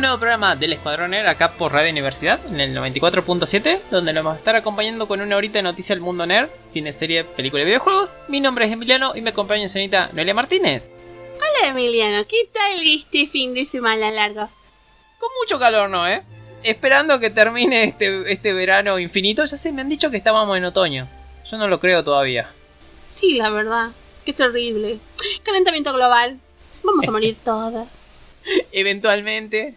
Un nuevo programa del Escuadrón Nerd acá por Radio Universidad en el 94.7 donde nos vamos a estar acompañando con una horita de noticias del mundo nerd, cine, serie, película y videojuegos. Mi nombre es Emiliano y me acompaña señorita Noelia Martínez. Hola Emiliano, ¿qué tal este fin de semana largo? Con mucho calor, ¿no, eh? Esperando que termine este, este verano infinito. Ya sé, me han dicho que estábamos en otoño. Yo no lo creo todavía. Sí, la verdad, qué terrible. Calentamiento global. Vamos a morir todas. Eventualmente.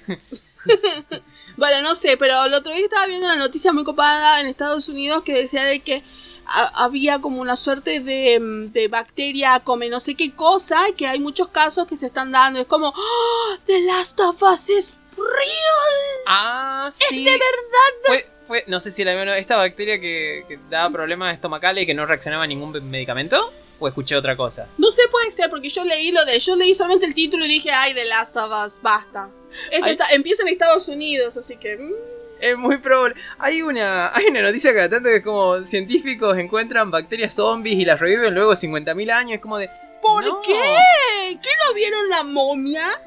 Bueno, no sé, pero el otro día estaba viendo una noticia muy copada en Estados Unidos que decía de que había como una suerte de, mm, de bacteria come no sé qué cosa, que hay muchos casos que se están dando. Es como, ¡Oh! The Last of Us is real. Ah, sí. de verdad. Fue, fue, no sé si la esta bacteria que, que daba problemas estomacales y que no reaccionaba a ningún medicamento. O escuché otra cosa. No sé, puede ser, porque yo leí lo de. Yo leí solamente el título y dije, ay, The Last of Us, basta. Es Ay. esta- empieza en Estados Unidos, así que. mm, Es muy probable. Hay una, hay una noticia cada tanto que es como científicos encuentran bacterias zombies y las reviven luego de 50.000 años. Es como de. ¿Por No. qué? ¿Qué no vieron la momia?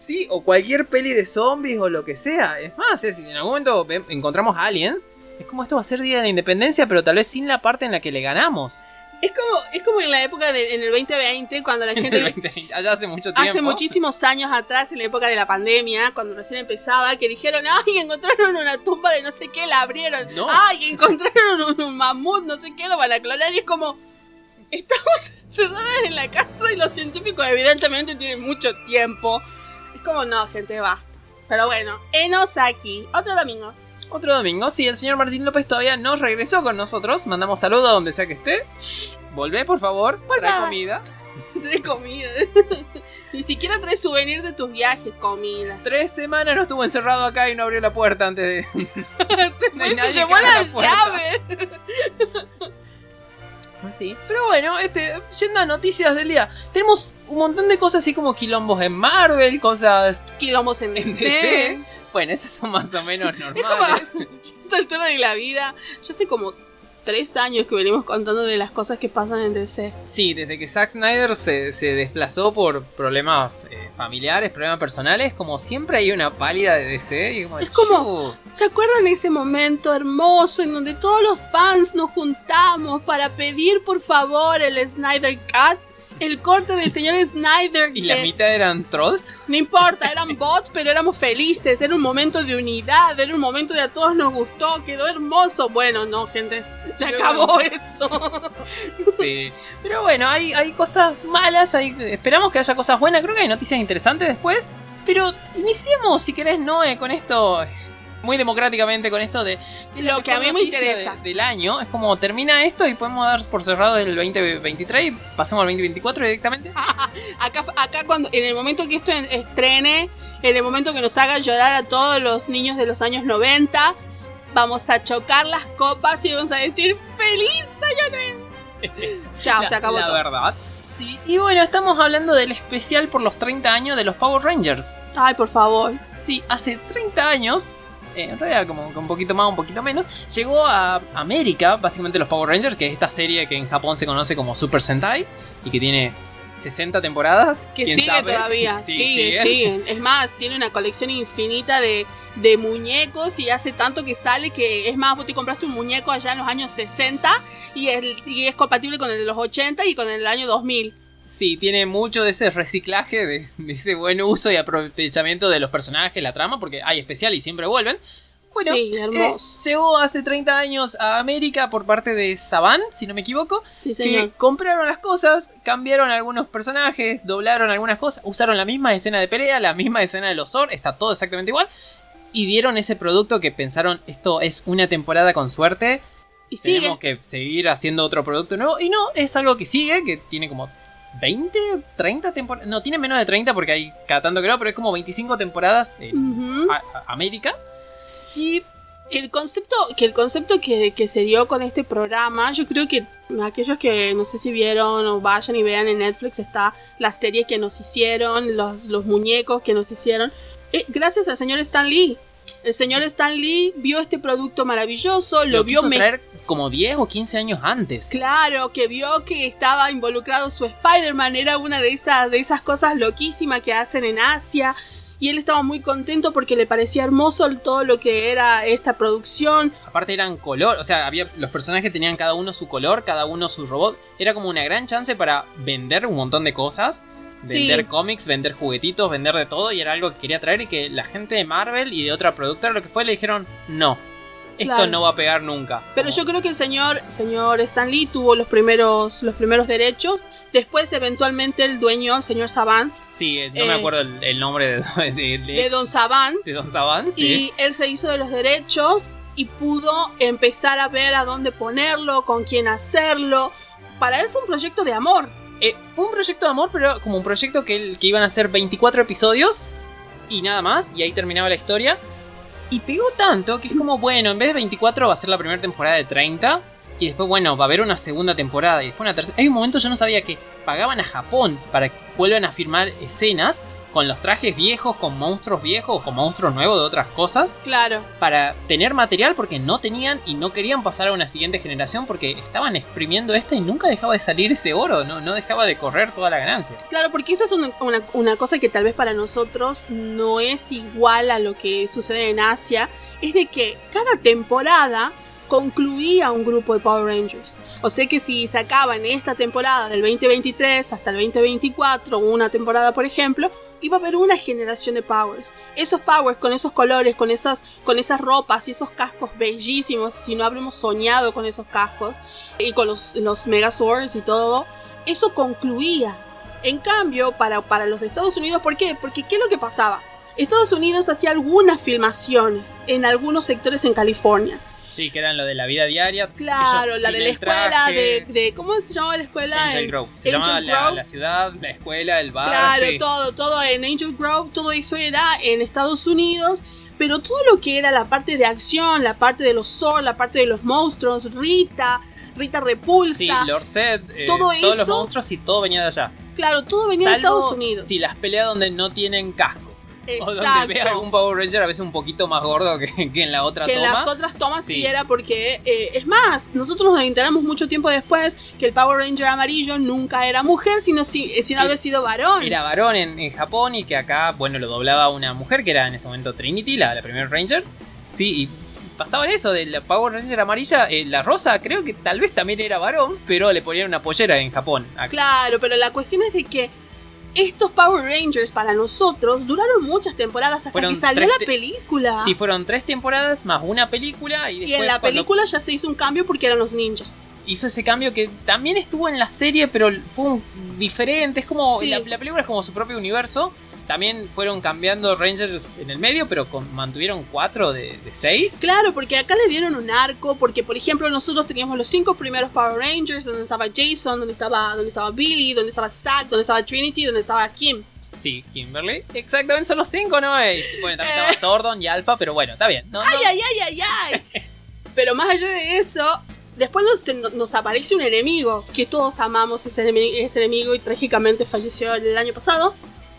Sí, o cualquier peli de zombies o lo que sea. Es más, eh, si en algún momento encontramos aliens, es como esto va a ser Día de la Independencia, pero tal vez sin la parte en la que le ganamos. Es como, es como en la época de, en el 2020, cuando la gente. 20, allá hace mucho tiempo. Hace muchísimos años atrás, en la época de la pandemia, cuando recién empezaba, que dijeron, ay, encontraron una tumba de no sé qué, la abrieron. No. Ay, encontraron un, un mamut, no sé qué, lo van a clonar. Y es como, estamos cerradas en la casa y los científicos evidentemente tienen mucho tiempo. Es como, no, gente, basta. Pero bueno, enos aquí. Otro domingo. Otro domingo, si el señor Martín López todavía no regresó con nosotros, mandamos saludos a donde sea que esté. Volvé, por favor, Por trae favor. comida. Trae comida. Ni siquiera trae souvenir de tus viajes, comida. Tres semanas no estuvo encerrado acá y no abrió la puerta antes de. se fue nadie se llevó la la llave. Así. Pero bueno, este, yendo a noticias del día, tenemos un montón de cosas así como quilombos en Marvel, cosas Quilombos en en DC. DC. Bueno, esas son más o menos Es como, normales. a esta altura de la vida, ya hace como tres años que venimos contando de las cosas que pasan en DC. Sí, desde que Zack Snyder se, se desplazó por problemas eh, familiares, problemas personales, como siempre hay una pálida de DC. Y como, Es como-. ¿Se acuerdan ese momento hermoso en donde todos los fans nos juntamos para pedir por favor el Snyder Cut? El corte del señor Snyder. Y la mitad eran trolls. No importa, eran bots, pero éramos felices. Era un momento de unidad, era un momento de a todos nos gustó, quedó hermoso. Bueno, no, gente, se Pero acabó bueno. eso. Sí. Pero bueno, hay, hay cosas malas, hay, esperamos que haya cosas buenas, creo que hay noticias interesantes después. Pero iniciemos, si querés, Noé, con esto, muy democráticamente con esto de... Lo que a mí me interesa. de- del año, es como termina esto y podemos dar por cerrado el 2023 y pasamos al 2024 directamente. Acá, acá cuando, en el momento que esto en- estrene, en el momento que nos haga llorar a todos los niños de los años 90, vamos a chocar las copas y vamos a decir ¡Feliz año nuevo! Chao, La- se acabó la todo. verdad. Sí, y bueno, estamos hablando del especial por los 30 años de los Power Rangers. Ay, por favor. Sí, hace 30 años, eh, en realidad como que un poquito más, un poquito menos, llegó a América, básicamente los Power Rangers, que es esta serie que en Japón se conoce como Super Sentai y que tiene 60 temporadas. Que ¿quién sigue sabe? todavía, Sí, sigue, sigue. Es más, tiene una colección infinita de, de muñecos y hace tanto que sale que, es más, vos te compraste un muñeco allá en los años 60 y es, y es compatible con el de los 80 y con el del año 2000. Sí, tiene mucho de ese reciclaje, de, de ese buen uso y aprovechamiento de los personajes, la trama, porque hay especial y siempre vuelven. Bueno, sí, eh, hermoso. llegó hace 30 años a América por parte de Saban, si no me equivoco. sí, señor. que compraron las cosas, cambiaron algunos personajes, doblaron algunas cosas, usaron la misma escena de pelea, la misma escena de los Zor, está todo exactamente igual. Y dieron ese producto que pensaron, esto es una temporada con suerte, Y sigue. tenemos que seguir haciendo otro producto nuevo. Y no, es algo que sigue, que tiene como 20, 30 temporadas. No, tiene menos de 30 porque hay cada tanto creo, pero es como 25 temporadas en a- a- América. Y Que el concepto, que, el concepto que, que se dio con este programa, yo creo que aquellos que no sé si vieron o vayan y vean en Netflix está la serie que nos hicieron, los, los muñecos que nos hicieron. Eh, gracias al señor Stan Lee. El señor Stan Lee vio este producto maravilloso, lo, lo, vio traer como 10 o 15 años antes. Claro, que vio que estaba involucrado su Spider-Man, era una de esas, de esas cosas loquísimas que hacen en Asia. Y él estaba muy contento porque le parecía hermoso todo lo que era esta producción. Aparte eran color, o sea, había los personajes tenían cada uno su color, cada uno su robot. Era como una gran chance para vender un montón de cosas. Sí. Vender cómics, vender juguetitos, vender de todo. Y era algo que quería traer y que la gente de Marvel y de otra productora, lo que fue, le dijeron, no. Esto Claro. no va a pegar nunca. Pero yo creo que el señor, señor Stan Lee tuvo los primeros, los primeros derechos. Después, eventualmente, el dueño, el señor Saban, Sí, eh, no me eh, acuerdo el, el nombre de, de- de- de Don Saban, de Don Saban, sí. y él se hizo de los derechos y pudo empezar a ver a dónde ponerlo, con quién hacerlo. Para él fue un proyecto de amor. Eh, fue un proyecto de amor, pero como un proyecto que, que iban a ser 24 episodios y nada más, y ahí terminaba la historia. Y pegó tanto que es como, bueno, en vez de 24 va a ser la primera temporada de 30. Y después, bueno, va a haber una segunda temporada y después una tercera. Hay un momento yo no sabía que pagaban a Japón para que vuelvan a filmar escenas con los trajes viejos, con monstruos viejos, con monstruos nuevos de otras cosas, Claro. para tener material porque no tenían y no querían pasar a una siguiente generación porque estaban exprimiendo esta y nunca dejaba de salir ese oro, no, no dejaba de correr toda la ganancia. Claro, porque eso es una, una- una cosa que tal vez para nosotros no es igual a lo que sucede en Asia. Es de que cada temporada concluía un grupo de Power Rangers. O sea que si sacaban esta temporada del 2023 hasta el 2024, una temporada por ejemplo, iba a haber una generación de Powers. Esos Powers con esos colores, con esas, con esas ropas y esos cascos bellísimos, si no habremos soñado con esos cascos, y con los, los Megazords y todo, eso concluía. En cambio, para, para los de Estados Unidos, ¿por qué? Porque ¿qué es lo que pasaba? Estados Unidos hacía algunas filmaciones en algunos sectores en California. Sí, que eran lo de la vida diaria. Claro, ellos la de la el escuela, traje, de, de- ¿Cómo se llamaba la escuela? Angel En- Grove. Se Angel llamaba la, Grove. la ciudad, la escuela, el bar. Claro, sí. todo, todo en Angel Grove, todo eso era en Estados Unidos. Pero todo lo que era la parte de acción, la parte de los Zord, la parte de los monstruos, Rita, Rita Repulsa. Sí, Lord Zed, eh, Todo todos los eso- monstruos y todo venía de allá. Claro, todo venía de Salvo Estados Unidos. Si las peleas donde no tienen casco. O donde Exacto. ve algún Power Ranger a veces un poquito más gordo que, que en la otra que en toma. las otras tomas sí, Sí. era porque eh, es más nosotros nos enteramos mucho tiempo después que el Power Ranger amarillo nunca era mujer sino si eh, sino había sido varón Era varón en, en Japón y que acá, bueno, lo doblaba una mujer que era en ese momento Trinity, la, la primera Ranger. Sí, y pasaba eso de la Power Ranger amarilla. eh, la rosa creo que tal vez también era varón, pero le ponían una pollera en Japón. Acá- claro pero la cuestión es de que estos Power Rangers para nosotros duraron muchas temporadas hasta Fueron que salió la película Sí, fueron tres temporadas más una película y después y en la cuando película ya se hizo un cambio porque eran los ninjas hizo ese cambio que también estuvo en la serie, pero fue un- diferente. Es como Sí. la, la película es como su propio universo. También fueron cambiando Rangers en el medio, pero con- mantuvieron cuatro de, de seis. Claro, porque acá le dieron un arco, porque por ejemplo nosotros teníamos los cinco primeros Power Rangers, donde estaba Jason, donde estaba, donde estaba Billy, donde estaba Zack, donde estaba Trinity, donde estaba Kim. Sí, Kimberly. Exactamente, son los cinco, ¿no? Y, bueno, también Eh. estaba Thordon y Alpha, pero bueno, está bien. No, ¡Ay, no- ay, ay, ay, ay! Pero más allá de eso, después nos, nos aparece un enemigo, que todos amamos ese, ese enemigo y trágicamente falleció el año pasado,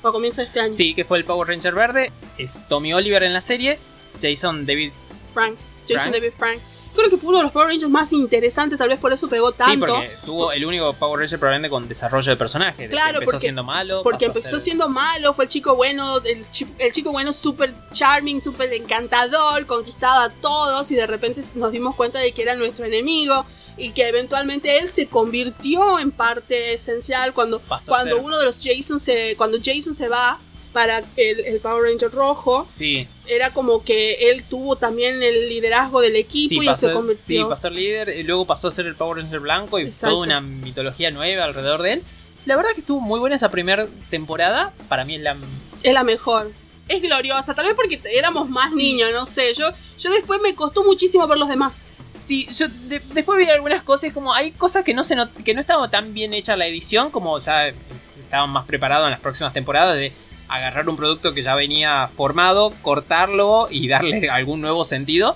a de este año. Sí, que fue el Power Ranger verde. Es Tommy Oliver en la serie. Jason David. Frank, Jason Frank. David Frank. Creo que fue uno de los Power Rangers más interesantes, tal vez por eso pegó tanto. Sí, porque tuvo el único Power Ranger probablemente con desarrollo de personaje. Claro, empezó porque- siendo malo. Porque empezó ser- siendo malo, fue el chico bueno, el, chi- el chico bueno súper charming, súper encantador, conquistaba a todos y de repente nos dimos cuenta de que era nuestro enemigo y que eventualmente él se convirtió en parte esencial cuando, cuando uno de los Jason se, cuando Jason se va para el, el Power Ranger rojo, Sí, era como que él tuvo también el liderazgo del equipo Sí, y se pasó, sí, convirtió. pasó a ser líder, y luego pasó a ser el Power Ranger blanco y Exacto. toda una mitología nueva alrededor de él. La verdad que estuvo muy buena esa primera temporada. Para mí es la. Es la mejor. Es gloriosa, tal vez porque éramos más niños, no sé. Yo, yo después me costó muchísimo ver los demás. Sí, yo de- después vi algunas cosas, como hay cosas que no se not- que no estaba tan bien hecha la edición, como ya estaban más preparados en las próximas temporadas de agarrar un producto que ya venía formado, cortarlo y darle algún nuevo sentido.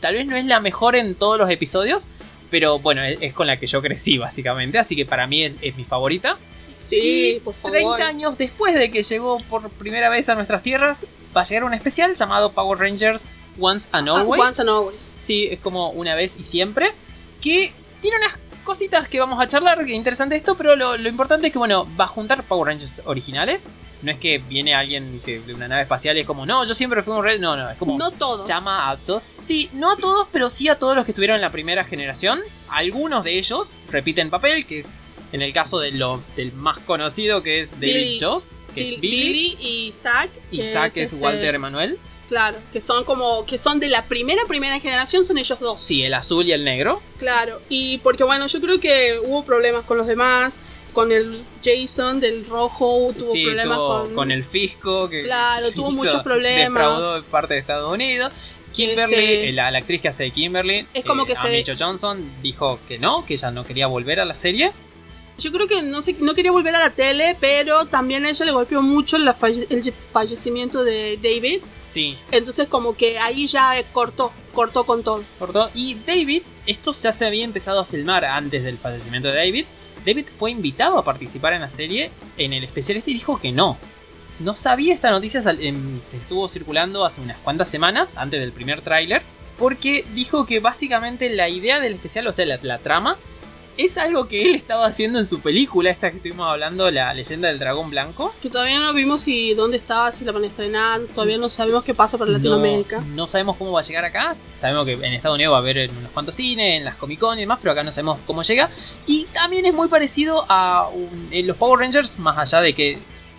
Tal vez no es la mejor en todos los episodios, pero bueno, es, es con la que yo crecí básicamente, así que para mí es, es mi favorita. Sí, Y por favor. 30 años después de que llegó por primera vez a nuestras tierras, va a llegar un especial llamado Power Rangers Once and Ah, Always. Once and always. Sí, es como una vez y siempre. Que tiene unas cositas que vamos a charlar. que interesante esto, pero lo, lo importante es que, bueno, va a juntar Power Rangers originales. No es que viene alguien que, de una nave espacial y es como, no, yo siempre fui un rey. No, no, es como. No todos. Llama a todos. Sí, no a todos, pero sí a todos los que estuvieron en la primera generación. Algunos de ellos repiten papel, que es en el caso de lo, del más conocido, que es David Billy. Jost, que Sí, es Billy. Billy y Zack. y Zack es este, Walter Emanuel. Claro, que son como, que son de la primera, primera generación, son ellos dos. Sí, el azul y el negro. Claro, y porque bueno, yo creo que hubo problemas con los demás, con el Jason del rojo, tuvo sí, problemas tuvo con... con... el fisco que Claro, tuvo muchos problemas. defraudó parte de Estados Unidos Kimberly, Este- eh, la, la actriz que hace de Kimberly, Es como que se- Johnson dijo que no, que ella no quería volver a la serie. Yo creo que no sé, no quería volver a la tele, pero también a ella le golpeó mucho la falle- el fallecimiento de David. Sí, Entonces como que ahí ya cortó, cortó con todo. cortó. Y David, esto ya se había empezado a filmar antes del fallecimiento de David. David fue invitado a participar en la serie. En el especial este y dijo que no. No sabía esta noticia, sal- em, estuvo circulando hace unas cuantas semanas, antes del primer tráiler, porque dijo que básicamente la idea del especial, o sea, la, la trama, es algo que él estaba haciendo en su película, esta que estuvimos hablando, La leyenda del dragón blanco. Que todavía no vimos si dónde está, si la van a estrenar, todavía no sabemos qué pasa para Latinoamérica. No, no sabemos cómo va a llegar acá. Sabemos que en Estados Unidos va a haber en unos cuantos cines, en las Comic Con y demás, pero acá no sabemos cómo llega. Y también es muy parecido a un- eh, los Power Rangers, más allá de que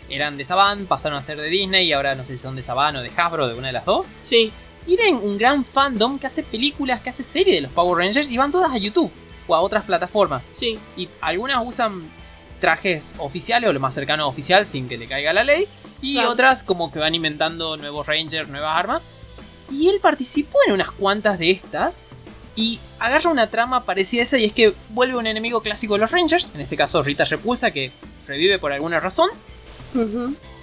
eran de Saban, pasaron a ser de Disney y ahora no sé si son de Saban o de Hasbro, de una de las dos. Sí, Tienen un gran fandom que hace películas, que hace series de los Power Rangers y van todas a YouTube o a otras plataformas. sí. Y algunas usan trajes oficiales o lo más cercano a oficial sin que le caiga la ley. Y Claro. otras como que van inventando nuevos Rangers, nuevas armas. Y él participó en unas cuantas de estas. Y agarra una trama parecida a esa y es que vuelve un enemigo clásico de los Rangers. En este caso Rita Repulsa que revive por alguna razón.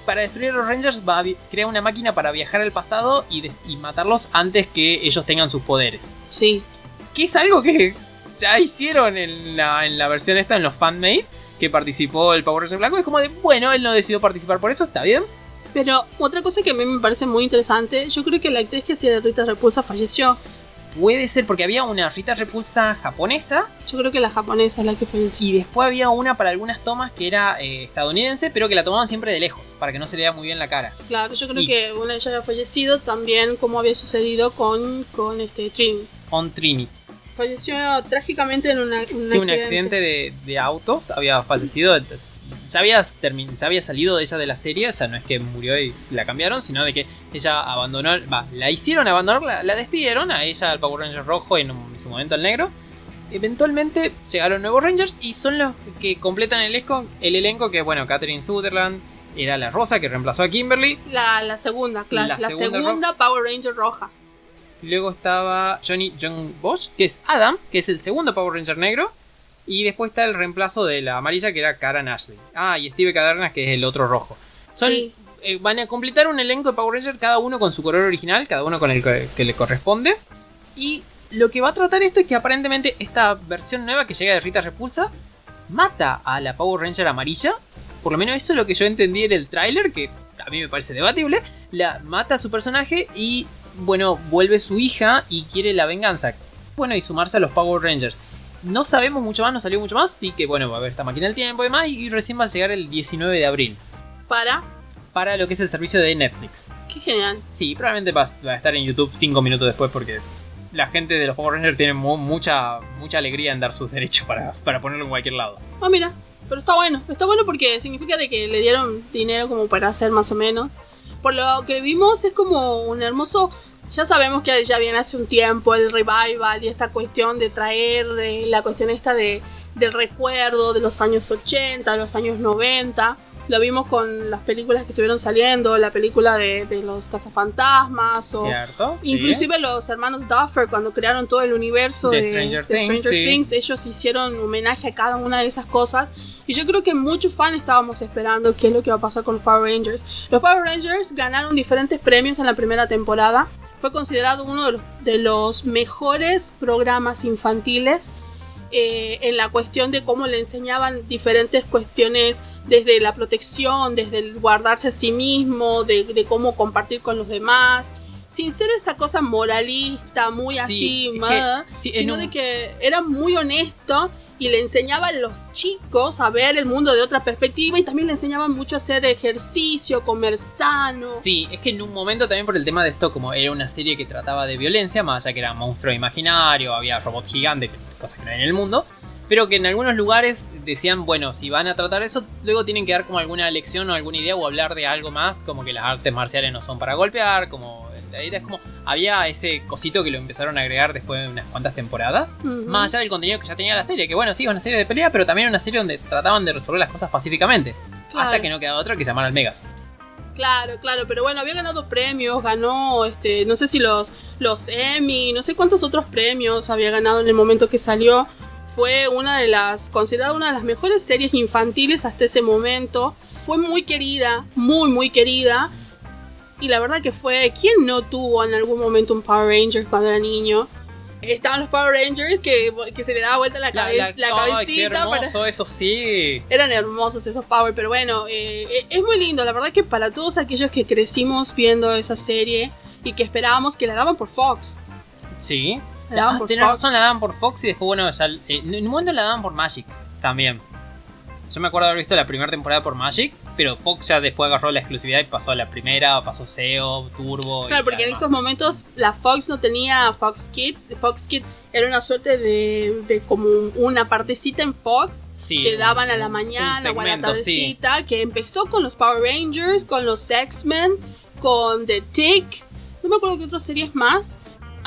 Para destruir a los Rangers va a crea una máquina para viajar al pasado y, y matarlos antes que ellos tengan sus poderes. Sí. Que es algo que ya hicieron en la, en la versión esta, en los fanmade, que participó el Power Ranger Blanco. Es como de, bueno, él no decidió participar por eso, está bien. Pero otra cosa que a mí me parece muy interesante, yo creo que la actriz que hacía de Rita Repulsa falleció. Puede ser porque había una Rita Repulsa japonesa Yo creo que la japonesa es la que falleció. y después había una para algunas tomas que era eh, estadounidense, pero que la tomaban siempre de lejos, para que no se le vea muy bien la cara. Claro, yo creo Y- que una de ellas había fallecido también como había sucedido con, con este Trini. On Trinity. Falleció trágicamente en una, un, Sí, un accidente. accidente de, de autos, había fallecido. Ya había, ya había salido de ella de la serie, o sea, no es que murió y la cambiaron, sino de que ella abandonó, va, la hicieron abandonar, la, la despidieron a ella, al Power Ranger rojo y en, un- en su momento al negro. Eventualmente llegaron nuevos Rangers y son los que completan el, esco- el elenco que, bueno, Catherine Sutherland era la rosa que reemplazó a Kimberly. La, la segunda, claro. La La, segunda segunda, Power Ranger roja. Luego estaba Johnny John Bosch, que es Adam, que es el segundo Power Ranger negro. Y después está el reemplazo de la amarilla, que era Karen Ashley. Ah, y Steve Cadernas, que es el otro rojo. Son, Sí. eh, van a completar un elenco de Power Ranger, cada uno con su color original, cada uno con el que, que le corresponde. Y lo que va a tratar esto es que aparentemente esta versión nueva que llega de Rita Repulsa mata a la Power Ranger amarilla. Por lo menos eso es lo que yo entendí en el tráiler, que a mí me parece debatible. La mata a su personaje y, bueno, vuelve su hija y quiere la venganza. Bueno, y sumarse a los Power Rangers. No sabemos mucho más, no salió mucho más, así que bueno, va a haber esta máquina del tiempo y demás, y recién va a llegar el 19 de abril Para. para lo que es el servicio de Netflix. Qué genial. Sí, probablemente va, a estar en YouTube 5 minutos después porque la gente de los Power Rangers tiene mu- mucha, mucha alegría en dar sus derechos para, para ponerlo en cualquier lado. Ah, mira. Pero está bueno. Está bueno porque significa de que le dieron dinero como para hacer más o menos. Por lo que vimos es como un hermoso... Ya sabemos que ya viene hace un tiempo el revival y esta cuestión de traer eh, la cuestión esta de, del recuerdo de los años 80, de los años 90. Lo vimos con las películas que estuvieron saliendo, la película de, de los cazafantasmas o... ¿Cierto? Sí. Inclusive los hermanos Duffer, cuando crearon todo el universo De de, Stranger de Things, Stranger sí. Things, ellos hicieron homenaje a cada una de esas cosas. Y yo creo que muchos fans estábamos esperando qué es lo que va a pasar con los Power Rangers. Los Power Rangers ganaron diferentes premios en la primera temporada. Fue considerado uno de los, de los mejores programas infantiles eh, en la cuestión de cómo le enseñaban diferentes cuestiones desde la protección, desde el guardarse a sí mismo, de, de cómo compartir con los demás. Sin ser esa cosa moralista, muy así, que- sí, en sino un- de que era muy honesto y le enseñaba a los chicos a ver el mundo de otra perspectiva y también le enseñaban mucho a hacer ejercicio, comer sano. Sí, es que en un momento también por el tema de esto, como era una serie que trataba de violencia, más allá que era monstruo imaginario, había robot gigante, que- cosas que no hay en el mundo, pero que en algunos lugares decían, bueno, si van a tratar eso, luego tienen que dar como alguna lección o alguna idea o hablar de algo más, como que las artes marciales no son para golpear, como la idea es como había ese cosito que lo empezaron a agregar después de unas cuantas temporadas, más allá del contenido que ya tenía la serie, que bueno, sí, es una serie de pelea, pero también una serie donde trataban de resolver las cosas pacíficamente, Claro. hasta que no quedaba otra que llamar al Megas. Claro, claro, pero bueno, había ganado premios, ganó, este, no sé si los, los Emmy, no sé cuántos otros premios había ganado en el momento que salió. Fue una de las, considerada una de las mejores series infantiles hasta ese momento. Fue muy querida, muy, muy querida. Y la verdad que fue, ¿quién no tuvo en algún momento un Power Ranger cuando era niño? Estaban los Power Rangers que, que se le daba vuelta la, cabe- la, ay, qué cabecita para, hermoso, eso sí. eran hermosos esos Power, pero bueno, eh, eh, es muy lindo. La verdad que para todos aquellos que crecimos viendo esa serie y que esperábamos que la daban por Fox. Sí. La daban por Fox. razón, la daban por Fox y después, bueno, ya, eh, en un momento la daban por Magic también. Yo me acuerdo haber visto la primera temporada por Magic, pero Fox ya después agarró la exclusividad y pasó a la primera, pasó SEO, Turbo. Claro, y porque en esos momentos la Fox no tenía Fox Kids. Fox Kids era una suerte de, de como una partecita en Fox Sí, que daban a la mañana o a la segmento, sí. tardecita, que empezó con los Power Rangers, con los X-Men, con The Tick, no me acuerdo qué otras series más.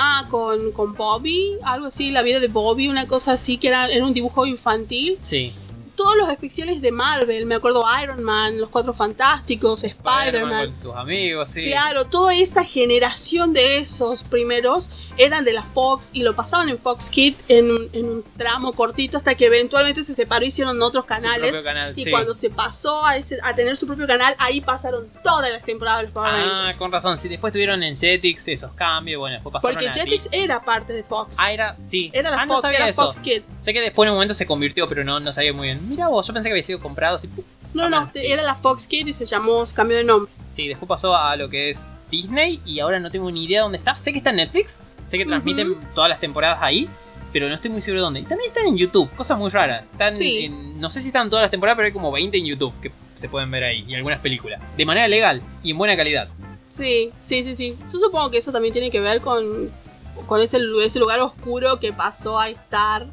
Ah, con, con Bobby, algo así, la vida de Bobby, una cosa así, que era, era un dibujo infantil. Sí. Todos los especiales de Marvel, me acuerdo Iron Man, Los Cuatro Fantásticos, Spider-Man. Con sus amigos, sí. Claro, toda esa generación de esos primeros eran de la Fox y lo pasaban en Fox Kids en un, en un tramo cortito hasta que eventualmente se separó y hicieron otros canales. canal, Y sí. cuando se pasó a, ese- a tener su propio canal, ahí pasaron todas las temporadas de los Power Ah, Rangers. con razón. Sí, después tuvieron en Jetix esos cambios, bueno, después pasaron Porque a Jetix era parte de Fox. Ah, era, sí. era la ah, no Fox, sabía era eso. Fox Kids. Sé que después en un momento se convirtió, pero no, no sabía muy bien. Mira vos, yo pensé que había sido comprado. así. No, Ah, no, era la Fox Kids y se llamó, cambió de nombre. Sí, después pasó a lo que es Disney y ahora no tengo ni idea dónde está. Sé que está en Netflix, sé que transmiten todas las temporadas ahí, pero no estoy muy seguro de dónde. Y también están en YouTube, cosa muy rara. Están Sí. en- no sé si están todas las temporadas, pero hay como 20 en YouTube que se pueden ver ahí y algunas películas. De manera legal y en buena calidad. Sí, sí, sí, sí. Yo supongo que eso también tiene que ver con, con ese lugar oscuro que pasó a estar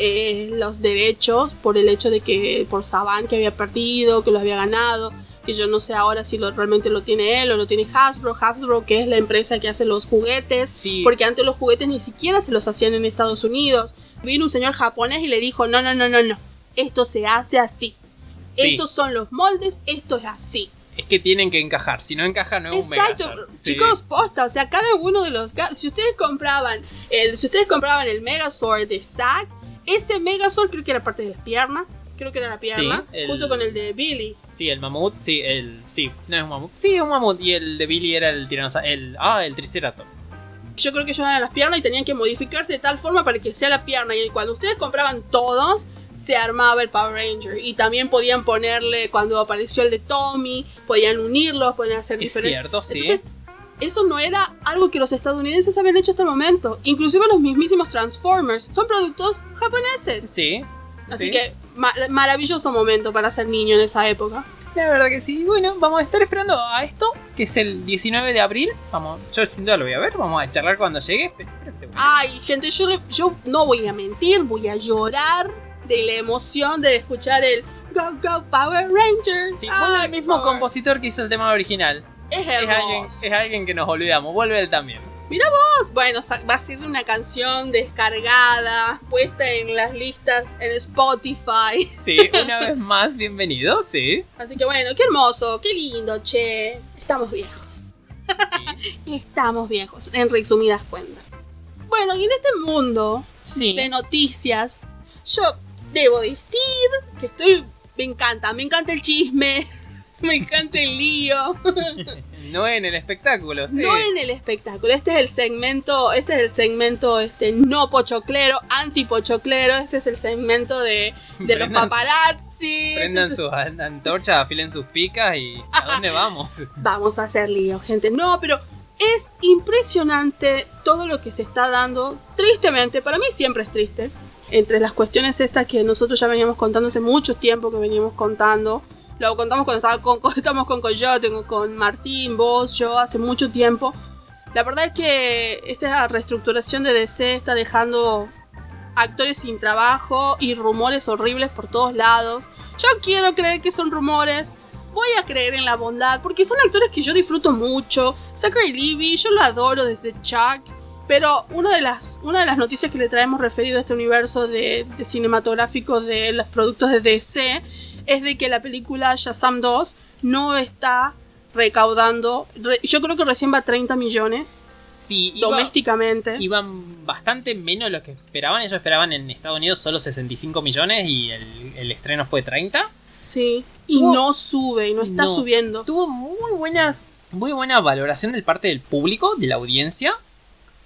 eh, los derechos por el hecho de que por Saban que había perdido, que lo había ganado. Que yo no sé ahora si lo, realmente lo tiene él o lo tiene Hasbro. Hasbro, que es la empresa que hace los juguetes. Sí. Porque antes los juguetes ni siquiera se los hacían en Estados Unidos. Vino un señor japonés y le dijo: No, no, no, no, no. Esto se hace así. Sí. Estos son los moldes, esto es así. Es que tienen que encajar, si no encaja no es un Exacto. Sí. chicos, posta, o sea, cada uno de los si ustedes compraban el si ustedes compraban el Megazord de Zack, ese Megazord creo que era parte de la pierna, creo que era la pierna, Sí, el- junto con el de Billy. Sí, el mamut, sí, el. Sí, no es un mamut. Sí, es un mamut. Y el de Billy era el tiranosaurio. El, ah, el triceratops. Yo creo que ellos eran las piernas y tenían que modificarse de tal forma para que sea la pierna y cuando ustedes compraban todos se armaba el Power Ranger y también podían ponerle cuando apareció el de Tommy, podían unirlos, podían hacer Es diferentes cierto, sí. Entonces, eso no era algo que los estadounidenses habían hecho hasta el momento. Inclusive los mismísimos Transformers son productos japoneses. sí. Así sí. que ma- maravilloso momento para ser niño en esa época. La verdad que sí. Bueno, vamos a estar esperando a esto, que es el 19 de abril. Vamos, yo sin duda lo voy a ver. Vamos a charlar cuando llegue. Pero, pero Ay, gente, yo, yo no voy a mentir, voy a llorar de la emoción de escuchar el Go Go Power Rangers. Sí, Ay, el mismo favor. compositor que hizo el tema original. Es Es alguien, hermoso. es alguien que nos olvidamos. Vuelve él también. Bueno, sa- va a ser una canción descargada, puesta en las listas en Spotify. Sí, una vez más, bienvenido, sí. Así que bueno, qué hermoso, qué lindo, che. Estamos viejos. Sí. Estamos viejos, en resumidas cuentas. Bueno, y en este mundo Sí. de noticias, yo debo decir que estoy Me encanta, me encanta el chisme, me encanta el lío. no en el espectáculo, sí. No en el espectáculo. Este es el segmento, este es el segmento este no pochoclero, anti pochoclero. Este es el segmento de, de los paparazzi. Prendan sus an- antorchas, afilen sus picas y ¿a dónde vamos? Vamos a hacer lío, gente. No, pero es impresionante todo lo que se está dando. Tristemente, para mí siempre es triste. Entre las cuestiones estas que nosotros ya veníamos contando hace mucho tiempo que veníamos contando. Lo contamos cuando estaba con, cuando estamos con Coyote, con, con Martín, vos, yo, hace mucho tiempo. La verdad es que esta reestructuración de DC está dejando actores sin trabajo y rumores horribles por todos lados. Yo quiero creer que son rumores. Voy a creer en la bondad porque son actores que yo disfruto mucho. Zachary Levy, yo lo adoro desde Chuck. Pero una de las, una de las noticias que le traemos referido a este universo de, cinematográfico de los productos de DC es de que la película Shazam 2 no está recaudando. re- yo creo que recién va a 30 millones Sí, iba- domésticamente. iban bastante menos de lo que esperaban. Ellos esperaban en Estados Unidos solo 65 millones y el, el estreno fue 30. Sí. Y Tuvo- no sube, y no está No. subiendo. Tuvo muy buenas, muy buena valoración del parte del público, de la audiencia.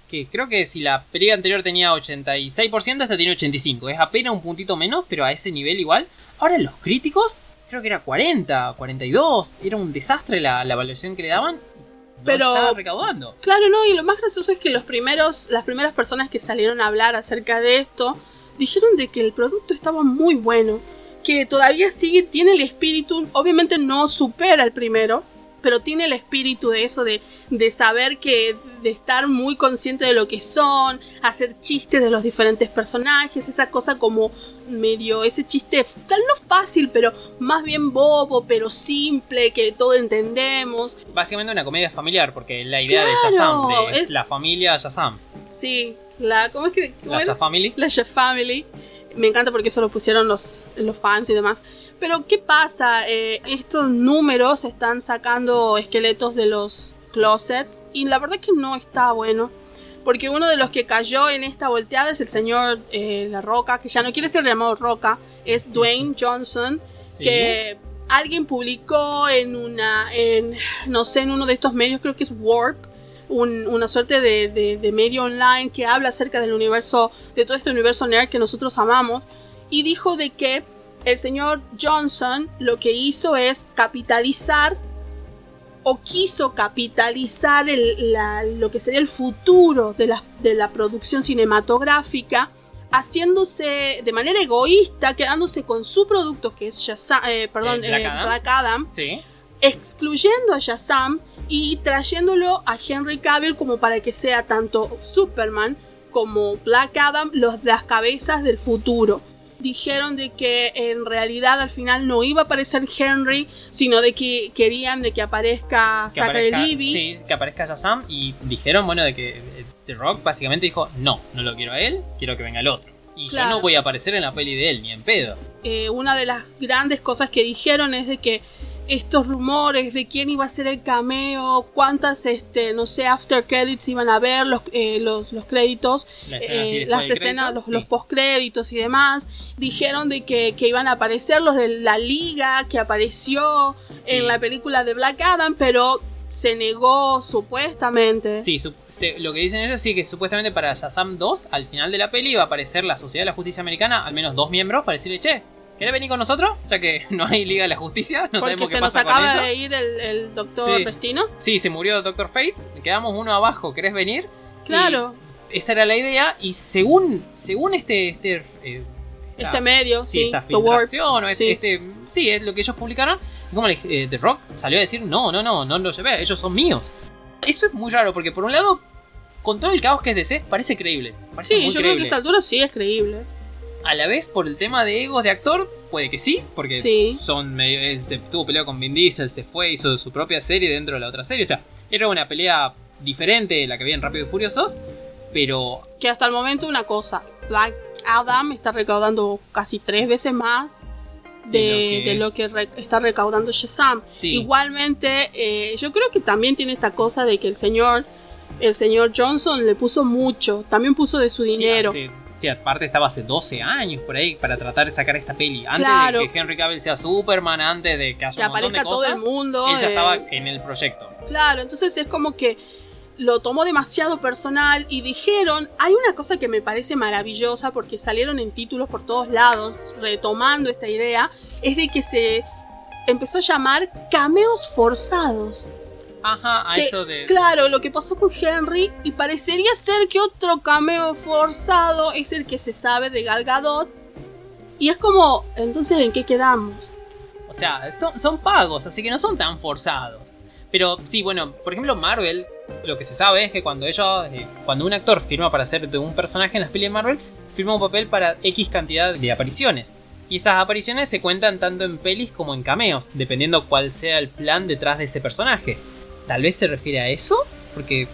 Que creo que si la película anterior tenía 86%, esta tiene 85%. Es apenas un puntito menos, pero a ese nivel igual. Ahora los críticos, creo que era 40, 42. Era un desastre la, la valoración que le daban. No Pero- estaba recaudando. Claro, no, y lo más gracioso es que los primeros, las primeras personas que salieron a hablar acerca de esto dijeron de que el producto estaba muy bueno, que todavía sigue, tiene el espíritu, obviamente no supera el primero, pero tiene el espíritu de eso, de, de saber que, de estar muy consciente de lo que son, hacer chistes de los diferentes personajes, esa cosa como medio, ese chiste, tal no fácil, pero más bien bobo, pero simple, que todo entendemos. Básicamente una comedia familiar, porque la idea de Shazam, de es- la familia Shazam, Sí, la, ¿cómo es que? cómo la? Shazam Family. La Chef Family. Me encanta porque eso lo pusieron los, los fans y demás. Pero, ¿qué pasa? Eh, estos números están sacando esqueletos de los closets. Y la verdad que no está bueno. Porque uno de los que cayó en esta volteada es el señor eh, La Roca, que ya no quiere ser llamado Roca, es Dwayne Johnson, Sí. que alguien publicó en una, en, no sé, en uno de estos medios, creo que es Warp, un- una suerte de, de- de medio online que habla acerca del universo, de todo este universo nerd que nosotros amamos, y dijo de que el señor Johnson lo que hizo es capitalizar o quiso capitalizar el- la- lo que sería el futuro de la, de la producción cinematográfica haciéndose de manera egoísta, quedándose con su producto que es Shazam, eh, perdón, Eh, Black eh, Adam. Black Adam, Sí. excluyendo a Shazam y trayéndolo a Henry Cavill como para que sea tanto Superman como Black Adam los, las cabezas del futuro. Dijeron de que en realidad al final no iba a aparecer Henry, sino de que querían de que aparezca que Zachary aparezca, Levi. sí, que aparezca Shazam y dijeron, bueno, de que eh, The Rock básicamente dijo, no, no lo quiero a él, quiero que venga el otro. Y Claro. yo no voy a aparecer en la peli de él, ni en pedo. Eh, una de las grandes cosas que dijeron es de que estos rumores de quién iba a ser el cameo, cuántas, este, no sé, after credits iban a ver, los, eh, los, los créditos, La escena así eh, las escenas, los, sí. los postcréditos y demás. Dijeron de que, que iban a aparecer los de la liga que apareció Sí. en la película de Black Adam, pero se negó supuestamente. Sí, su- se- lo que dicen ellos sí que supuestamente para Shazam 2, al final de la peli, va a aparecer la Sociedad de la Justicia Americana, al menos dos miembros, para decirle, che, ¿querés venir con nosotros? Ya que no hay Liga de la Justicia, no porque sabemos se qué nos pasa con acaba de ir el, el Doctor Sí. Destino. Sí, se murió Doctor Fate, quedamos uno abajo, ¿querés venir? Claro, Esa era la idea, y según, según este, este eh, esta- este medio, sí, sí, esta filtración, o sí. este, sí, es lo que ellos publicaron. Como eh, The Rock salió a decir, no, no, no, no los llevé, ellos son míos. Eso es muy raro, porque por un lado, con todo el caos que es DC, parece creíble. parece Sí, yo creo que a esta altura sí es creíble. A la vez, por el tema de egos de actor, puede que sí, porque Sí. son medio, se estuvo peleado con Vin Diesel, se fue, hizo su propia serie dentro de la otra serie. O sea, era una pelea diferente de la que había en Rápido y Furiosos, pero Que hasta el momento una cosa, Black Adam está recaudando casi tres veces más de, De de lo que re- está recaudando Shazam. sí. Igualmente, eh, yo creo que también tiene esta cosa de que el señor, el señor Johnson le puso mucho, también puso de su Sí, dinero. hace- que aparte estaba hace 12 años por ahí para tratar de sacar esta peli. Antes Claro. de que Henry Cavill sea Superman, antes de que haya Que un montón de aparezca todo cosas, el mundo. él ya eh, estaba en el proyecto. Claro, entonces es como que lo tomó demasiado personal y dijeron, hay una cosa que me parece maravillosa porque salieron en títulos por todos lados retomando esta idea, es de que se empezó a llamar cameos forzados. Ajá, a Que, eso de... Claro, lo que pasó con Henry y parecería ser que otro cameo forzado es el que se sabe de Gal Gadot. Y es como, entonces, ¿en qué quedamos? O sea, son, son pagos, así que no son tan forzados. Pero sí, bueno, por ejemplo, Marvel, lo que se sabe es que cuando ellos, eh, cuando un actor firma para ser de un personaje en las pelis de Marvel, firma un papel para X cantidad de apariciones. Y esas apariciones se cuentan tanto en pelis como en cameos, dependiendo cuál sea el plan detrás de ese personaje. Tal vez se refiere a eso, porque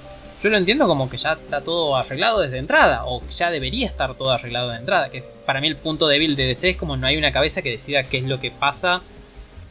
yo lo entiendo como que ya está todo arreglado desde entrada, o ya debería estar todo arreglado de entrada, que para mí el punto débil de DC es como no hay una cabeza que decida qué es lo que pasa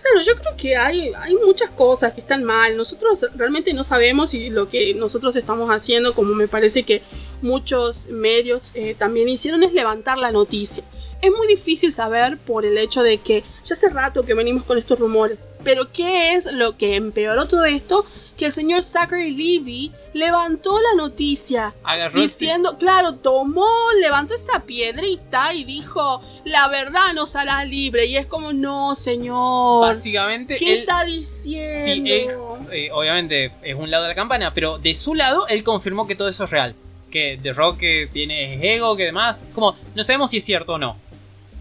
Claro, yo creo que hay, hay muchas cosas que están mal. Nosotros realmente no sabemos y lo que nosotros estamos haciendo, como me parece que muchos medios eh, también hicieron, es levantar la noticia. Es muy difícil saber por el hecho de que ya hace rato que venimos con estos rumores. Pero ¿qué es lo que empeoró todo esto? Que el señor Zachary Levy levantó la noticia agarró este- diciendo, claro, tomó, levantó esa piedrita y dijo, la verdad nos hará libre. Y es como, no, señor. básicamente ¿Qué él, está sí, diciendo? él, eh, obviamente es un lado de la campana, pero de su lado él confirmó que todo eso es real. Que The Rock que tiene ego, que demás, como no sabemos si es cierto o no.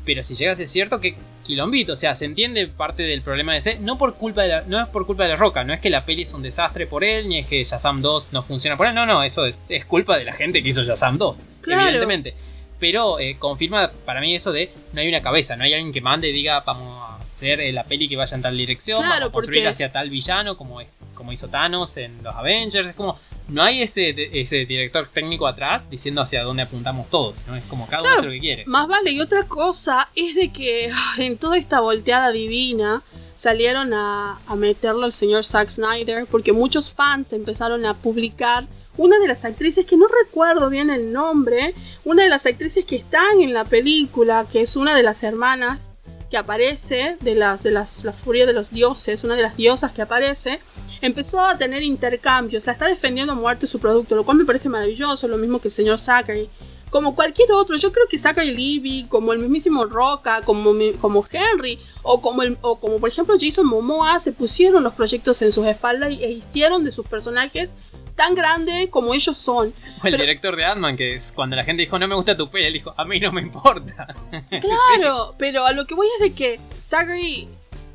Pero si llega a ser cierto, que quilombito, o sea, se entiende parte del problema de C, no por culpa de la, no es por culpa de la roca, no es que la peli es un desastre por él, ni es que Shazam 2 no funciona por él, no, no, eso es, es culpa de la gente que hizo Shazam 2, Claro. evidentemente. Pero eh, confirma para mí eso de no hay una cabeza, no hay alguien que mande y diga vamos a hacer eh, la peli que vaya en tal dirección, Claro, vamos a construir porque- hacia tal villano como, es, como hizo Thanos en los Avengers, es como no hay ese, ese director técnico atrás diciendo hacia dónde apuntamos todos, ¿no? Es como cada uno hace lo que quiere. Más vale, y otra cosa es de que en toda esta volteada divina salieron a, a meterlo al señor Zack Snyder porque muchos fans empezaron a publicar una de las actrices que no recuerdo bien el nombre, una de las actrices que están en la película, que es una de las hermanas que aparece de las de las la furia de los dioses, una de las diosas que aparece, empezó a tener intercambios, la está defendiendo a muerte su producto, lo cual me parece maravilloso, lo mismo que el señor Zachary. Como cualquier otro, yo creo que Zachary Levy, como el mismísimo Roca, como, como Henry, o como, el- o como por ejemplo Jason Momoa, se pusieron los proyectos en sus espaldas e hicieron de sus personajes tan grande como ellos son. O el Pero- director de Ant-Man, que es cuando la gente dijo no me gusta tu peli, él dijo a mí no me importa. Claro, pero a lo que voy es de que Zachary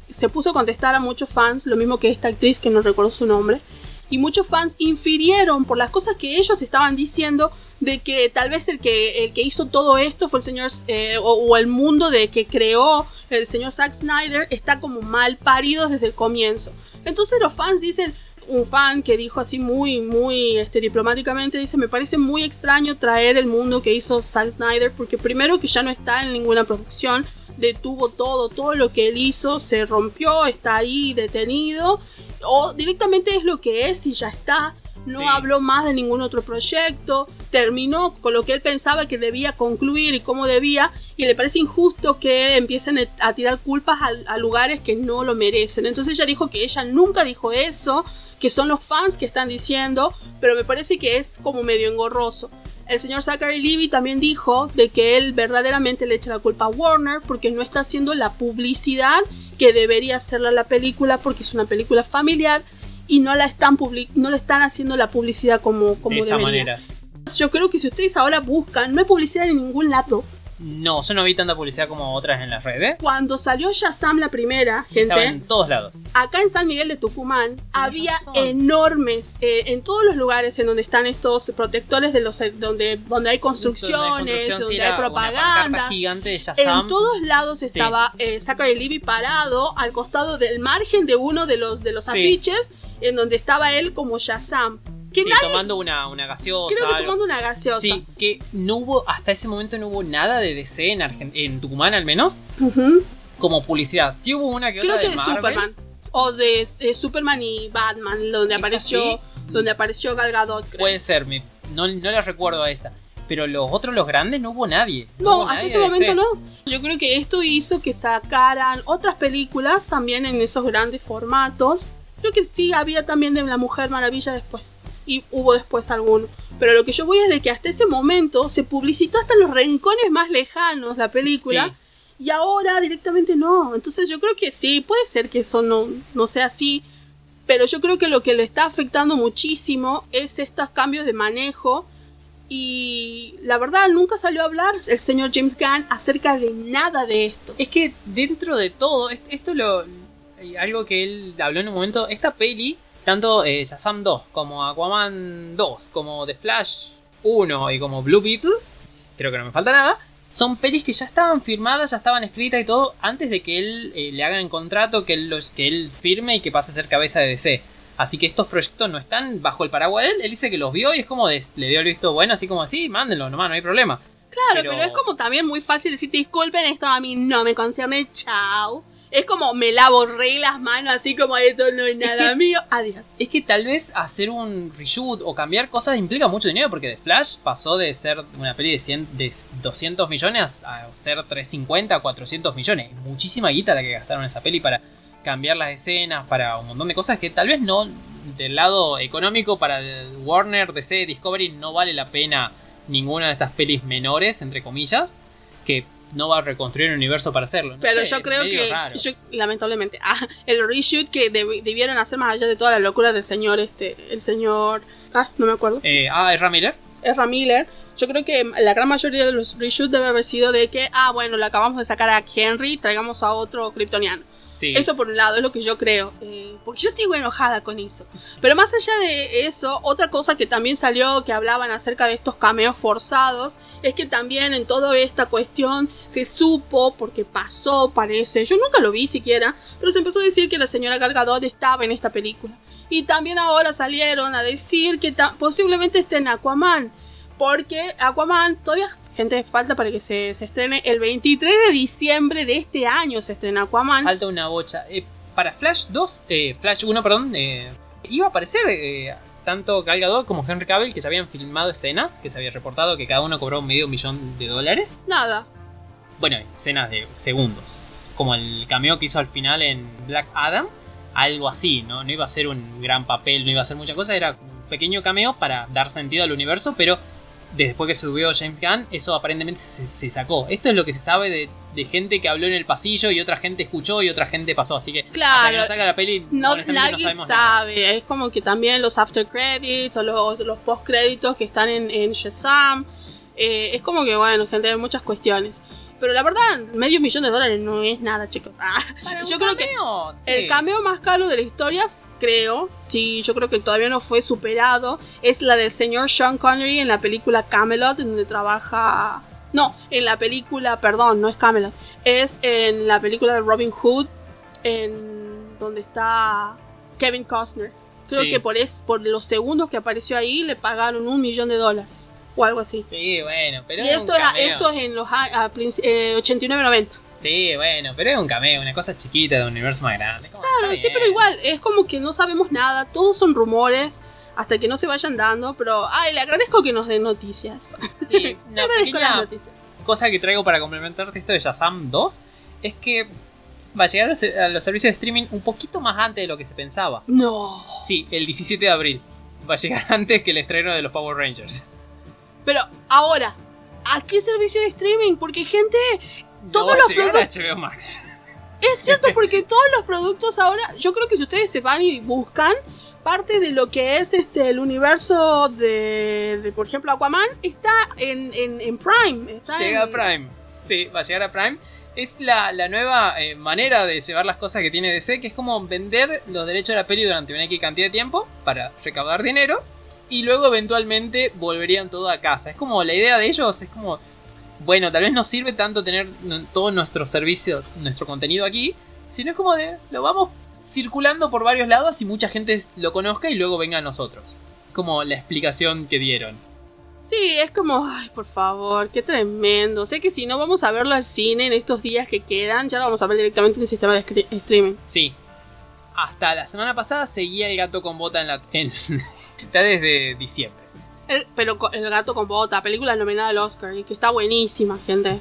se puso a contestar a muchos fans, lo mismo que esta actriz que no recuerdo su nombre, y muchos fans infirieron por las cosas que ellos estaban diciendo de que tal vez el que, el que hizo todo esto fue el señor, eh, o, o el mundo de que creó el señor Zack Snyder está como mal parido desde el comienzo. Entonces los fans dicen, un fan que dijo así muy, muy este, diplomáticamente, dice, me parece muy extraño traer el mundo que hizo Zack Snyder, porque primero que ya no está en ninguna producción, detuvo todo, todo lo que él hizo, se rompió, está ahí detenido, o directamente es lo que es y ya está. No Sí. habló más de ningún otro proyecto, terminó con lo que él pensaba que debía concluir y cómo debía, y le parece injusto que empiecen a tirar culpas a, a lugares que no lo merecen. Entonces ella dijo que ella nunca dijo eso, que son los fans que están diciendo, pero me parece que es como medio engorroso. El señor Zachary Levy también dijo de que él verdaderamente le echa la culpa a Warner porque no está haciendo la publicidad que debería hacerla la película porque es una película familiar y no la están public no le están haciendo la publicidad como, como de esa debería. manera. Yo creo que si ustedes ahora buscan, no hay publicidad en ningún lado. No, yo no vi tanta publicidad como otras en las redes. Cuando salió Shazam la primera, Estaba gente, en todos lados. acá en San Miguel de Tucumán había razón. enormes, eh, en todos los lugares en donde están estos protectores de los donde, donde hay construcciones, donde sí, hay propaganda. gigante de Shazam. En todos lados estaba eh, Zachary Levy parado al costado del margen de uno de los, de los Sí. afiches, en donde estaba él como Shazam. Que nadie, tomando una, una gaseosa. creo que algo. tomando una gaseosa. Sí, que no hubo, hasta ese momento no hubo nada de DC en, Argen- en Tucumán al menos, como publicidad. Sí hubo una que Creo otra que de. Superman. O de Superman y Batman, donde apareció, sí. donde apareció Gal Gadot, creo. Puede ser, me- no, no la recuerdo a esa. pero los otros, los grandes, no hubo nadie. No, hubo hasta nadie ese momento no. Yo creo que esto hizo que sacaran otras películas también en esos grandes formatos. Creo que sí había también de La Mujer Maravilla después. Y hubo después alguno. Pero lo que yo voy es de que hasta ese momento se publicitó hasta en los rincones más lejanos la película. Sí. Y ahora directamente no. Entonces yo creo que sí, puede ser que eso no, no sea así. Pero yo creo que lo que le está afectando muchísimo es estos cambios de manejo. Y la verdad, nunca salió a hablar el señor James Gunn acerca de nada de esto. Es que dentro de todo, est- esto es lo. Algo que él habló en un momento. Esta peli, tanto eh, Shazam 2 como Aquaman 2, como The Flash 1 y como Blue Beetle, creo que no me falta nada. Son pelis que ya estaban firmadas, ya estaban escritas y todo antes de que él eh, le hagan el contrato, que él, los, que él firme y que pase a ser cabeza de DC. Así que estos proyectos no están bajo el paraguas de él. Él dice que los vio y es como de- le dio el visto bueno, así como así, mándenlo nomás, no hay problema. Claro, Pero- pero... es como también muy fácil decir, disculpen, esto a mí no me concierne, chao. Es como me lavo re las manos, así como esto no es nada que- mío, adiós. Es que tal vez hacer un reshoot o cambiar cosas implica mucho dinero porque The Flash pasó de ser una peli de, 100 de 200 millones a ser 350, 400 millones. Muchísima guita la que gastaron en esa peli para cambiar las escenas, para un montón de cosas que tal vez no del lado económico para Warner, DC, Discovery no vale la pena ninguna de estas pelis menores, entre comillas, que no va a reconstruir el universo para hacerlo. No Pero sé, yo creo que, yo, lamentablemente, ah, el reshoot que deb- debieron hacer más allá de toda la locura del señor, este, el señor, ah, no me acuerdo, Eh, ah, Ezra Miller. Ezra Miller, yo creo que la gran mayoría de los reshoots debe haber sido de que, ah, bueno, le acabamos de sacar a Henry, traigamos a otro kryptoniano. Eso por un lado es lo que yo creo. eh, porque yo sigo enojada con eso. Pero más allá de eso, otra cosa que también salió que hablaban acerca de estos cameos forzados es que también en toda esta cuestión se supo, porque pasó, parece. Yo nunca lo vi siquiera, pero se empezó a decir que la señora Gal Gadot estaba en esta película. Y también ahora salieron a decir que posiblemente esté en Aquaman. Porque Aquaman todavía, gente, falta para que se, se estrene el 23 de diciembre de este año. Se estrena Aquaman. Falta una bocha. Eh, para Flash 2, eh, Flash 1, perdón, eh, iba a aparecer eh, tanto Gal Gadot como Henry Cavill que ya habían filmado escenas, que se había reportado que cada uno cobró medio millón de dólares. Nada. Bueno, escenas de segundos. Como el cameo que hizo al final en Black Adam. Algo así, ¿no? No iba a ser un gran papel, no iba a ser mucha cosa, era un pequeño cameo para dar sentido al universo, pero después que subió James Gunn, eso aparentemente se, se sacó. Esto es lo que se sabe de, de gente que habló en el pasillo y otra gente escuchó y otra gente pasó. Así que hasta que Claro. no salga la peli, No, nadie nada. sabe. Es como que también los after credits o los, los post créditos que están en, en Shazam. eh, es como que, bueno, gente, hay muchas cuestiones. Pero la verdad, medio millón de dólares no es nada, chicos. Ah, yo creo que cameo, el sí. cameo más caro de la historia, creo, sí, yo creo que todavía no fue superado, es la del señor Sean Connery en la película Camelot, en donde trabaja... No, en la película, perdón, no es Camelot, es en la película de Robin Hood, en donde está Kevin Costner. Creo Sí. que por, es, por los segundos que apareció ahí le pagaron un millón de dólares o algo así. Sí, bueno, pero y es esto, cameo. esto es en los eh, 89-90. Sí, bueno, pero es un cameo, una cosa chiquita de un universo más grande. Como, Claro, sí, pero igual, es como que no sabemos nada, todos son rumores hasta que no se vayan dando, pero ay, le agradezco que nos den noticias. Sí, Le agradezco las noticias. cosa que traigo para complementarte esto de Shazam 2 es que va a llegar a los- a los servicios de streaming un poquito más antes de lo que se pensaba. No. Sí, el 17 de abril. Va a llegar antes que el estreno de los Power Rangers. Pero ahora, ¿a qué servicio de streaming? Porque gente, Todos los productos- a HBO Max. es cierto porque todos los productos ahora, yo creo que si ustedes se van y buscan parte de lo que es este el universo de, de, por ejemplo, Aquaman está en, en, en Prime. Está Llega a Prime. Sí, va a llegar a Prime. Es la, la nueva eh, manera de llevar las cosas que tiene DC, que es como vender los derechos de la peli durante una X cantidad de tiempo para recaudar dinero y luego eventualmente volverían todo a casa. Es como la idea de ellos, es como, bueno, tal vez no sirve tanto tener todo nuestro servicio, nuestro contenido aquí, sino es como de, lo vamos circulando por varios lados y mucha gente lo conozca y luego venga a nosotros. Como la explicación que dieron. Sí, es como, ay, por favor, qué tremendo. Sé que si no vamos a verlo al cine en estos días que quedan, ya lo vamos a ver directamente en el sistema de streaming. Sí. Hasta la semana pasada seguía el gato con bota en la. en- está desde diciembre. El- pero co- El gato con bota, película nominada al Oscar y que está buenísima, gente.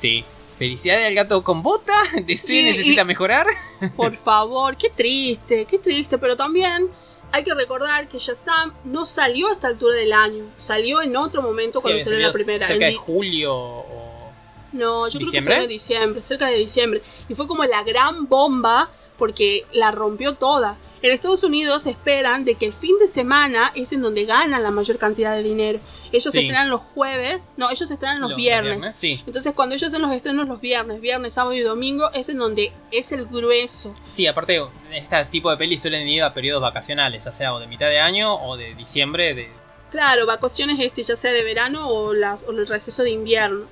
Sí. Felicidades al gato con bota. Y- necesita y- mejorar. Por favor, qué triste, qué triste, pero también hay que recordar que Shazam no salió a esta altura del año, salió en otro momento cuando Sí, salió la primera. Cerca en de julio o. No, yo creo que cerca de diciembre, cerca de diciembre. Y fue como la gran bomba porque la rompió toda. En Estados Unidos esperan de que el fin de semana es en donde ganan la mayor cantidad de dinero. Ellos Sí. estrenan los jueves, no, ellos estrenan los, los viernes. Sí. Entonces cuando ellos hacen los estrenos los viernes, viernes, sábado y domingo, es en donde es el grueso. Sí, aparte, este tipo de pelis suelen ir a periodos vacacionales, ya sea o de mitad de año o de diciembre. De... Claro, vacaciones este, ya sea de verano o, las, o el receso de invierno.